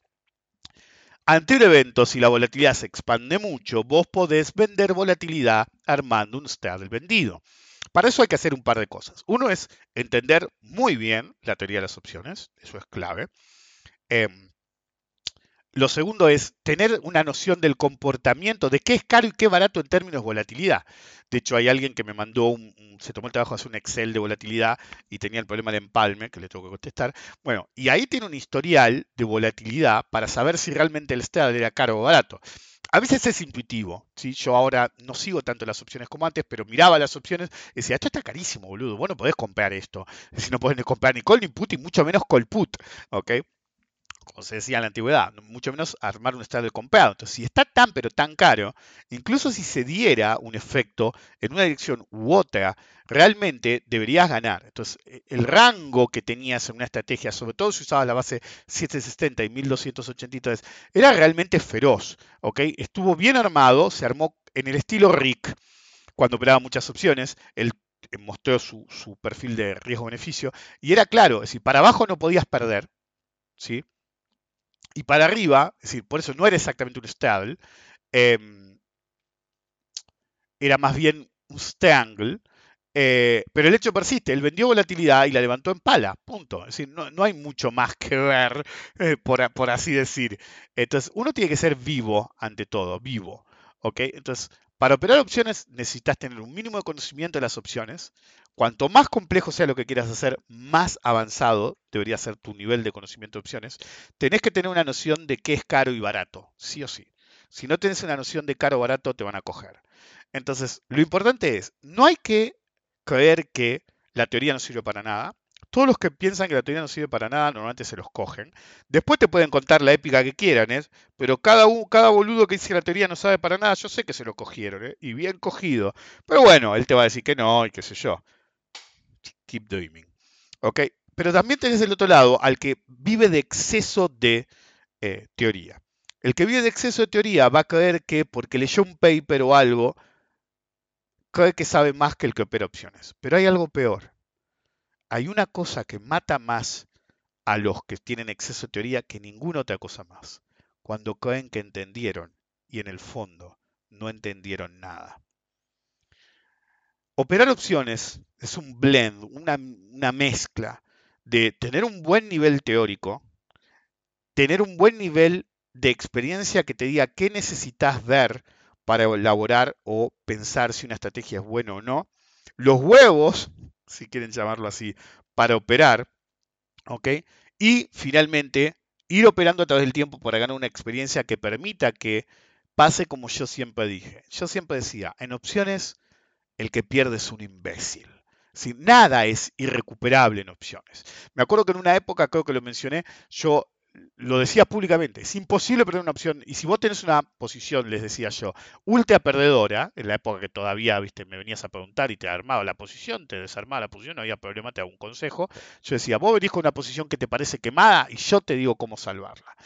Ante un evento, si la volatilidad se expande mucho, vos podés vender volatilidad armando un straddle vendido. Para eso hay que hacer un par de cosas. Uno es entender muy bien la teoría de las opciones, eso es clave. Em, lo segundo es tener una noción del comportamiento, de qué es caro y qué barato en términos de volatilidad. De hecho, hay alguien que me mandó, un, se tomó el trabajo de hacer un Excel de volatilidad y tenía el problema de empalme, que le tengo que contestar. Bueno, y ahí tiene un historial de volatilidad para saber si realmente el straddle era caro o barato. A veces es intuitivo, ¿sí? Yo ahora no sigo tanto las opciones como antes, pero miraba las opciones y decía, esto está carísimo, boludo, vos no podés comprar esto. Si no podés comprar ni call ni put y mucho menos call put, ¿ok? Como se decía en la antigüedad, mucho menos armar un estado de comprado. Entonces, si está tan pero tan caro, incluso si se diera un efecto en una dirección u otra, realmente deberías ganar. Entonces, e, el rango que tenías en una estrategia, sobre todo si usabas la base 770 y 1283, era realmente feroz. ¿ok? Estuvo bien armado, se armó en el estilo Rick, cuando operaba muchas opciones. Él mostró su, su perfil de riesgo-beneficio y era claro, es decir, para abajo no podías perder, ¿sí? Y para arriba, es decir, por eso no era exactamente un straddle, em, era más bien un strangle, eh, pero el hecho persiste, él vendió volatilidad y la levantó en pala, punto. Es decir, no, hay mucho más que ver, eh, por, por, así decir. Entonces, uno tiene que ser vivo ante todo, vivo. ¿ok? Entonces, para operar opciones necesitas tener un mínimo de conocimiento de las opciones. Cuanto más complejo sea lo que quieras hacer, más avanzado debería ser tu nivel de conocimiento de opciones. Tenés que tener una noción de qué es caro y barato, sí o sí. Si no tienes una noción de caro o barato, te van a coger. Entonces, lo importante es, no hay que creer que la teoría no sirve para nada. Todos los que piensan que la teoría no sirve para nada normalmente se los cogen. Después te pueden contar la épica que quieran, ¿eh? pero cada, cada boludo que dice que la teoría no sabe para nada, yo sé que se lo cogieron, ¿eh? y bien cogido. Pero bueno, él te va a decir que no y qué sé yo. Keep. ¿Ok? Pero también tenés del otro lado al que vive de exceso de eh, teoría. El que vive de exceso de teoría va a creer que porque leyó un paper o algo, cree que sabe más que el que opera opciones. Pero hay algo peor. Hay una cosa que mata más a los que tienen exceso de teoría que ninguna otra cosa más. Cuando creen que entendieron y en el fondo no entendieron nada. Operar opciones es un blend, una, mezcla de tener un buen nivel teórico, tener un buen nivel de experiencia que te diga qué necesitas ver para elaborar o pensar si una estrategia es buena o no. Los huevos, si quieren llamarlo así, para operar. ¿Ok? Y finalmente, ir operando a través del tiempo para ganar una experiencia que permita que pase como yo siempre dije. Yo siempre decía, en opciones, el que pierde es un imbécil. Si, nada es irrecuperable en opciones. Me acuerdo que en una época, creo que lo mencioné, yo lo decía públicamente, es imposible perder una opción. Y si vos tenés una posición, les decía yo, ultra perdedora, en la época que todavía viste, me venías a preguntar y te armaba la posición, te desarmaba la posición, no había problema, te hago un consejo. Yo decía, vos venís con una posición que te parece quemada y yo te digo cómo salvarla.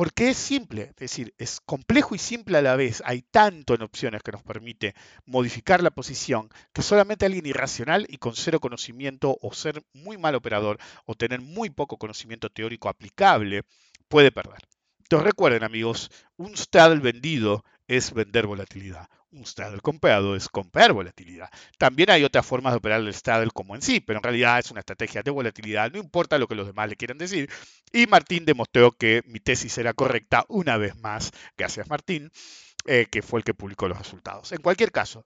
Porque es simple, es decir, es complejo y simple a la vez. Hay tanto en opciones que nos permite modificar la posición que solamente alguien irracional y con cero conocimiento o ser muy mal operador o tener muy poco conocimiento teórico aplicable puede perder. Entonces recuerden amigos, un straddle vendido es vender volatilidad. Un straddle comprado es comprar volatilidad. También hay otras formas de operar el straddle como en sí, pero en realidad es una estrategia de volatilidad, no importa lo que los demás le quieran decir. Y Martín demostró que mi tesis era correcta una vez más. Gracias Martín, eh, que fue el que publicó los resultados. En cualquier caso,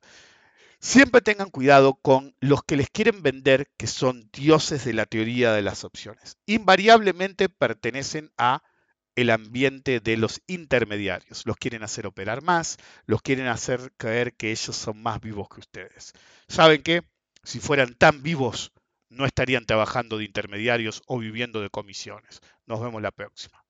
siempre tengan cuidado con los que les quieren vender que son dioses de la teoría de las opciones. Invariablemente pertenecen a el ambiente de los intermediarios. Los quieren hacer operar más, los quieren hacer creer que ellos son más vivos que ustedes. ¿Saben qué? Si fueran tan vivos, no estarían trabajando de intermediarios o viviendo de comisiones. Nos vemos la próxima.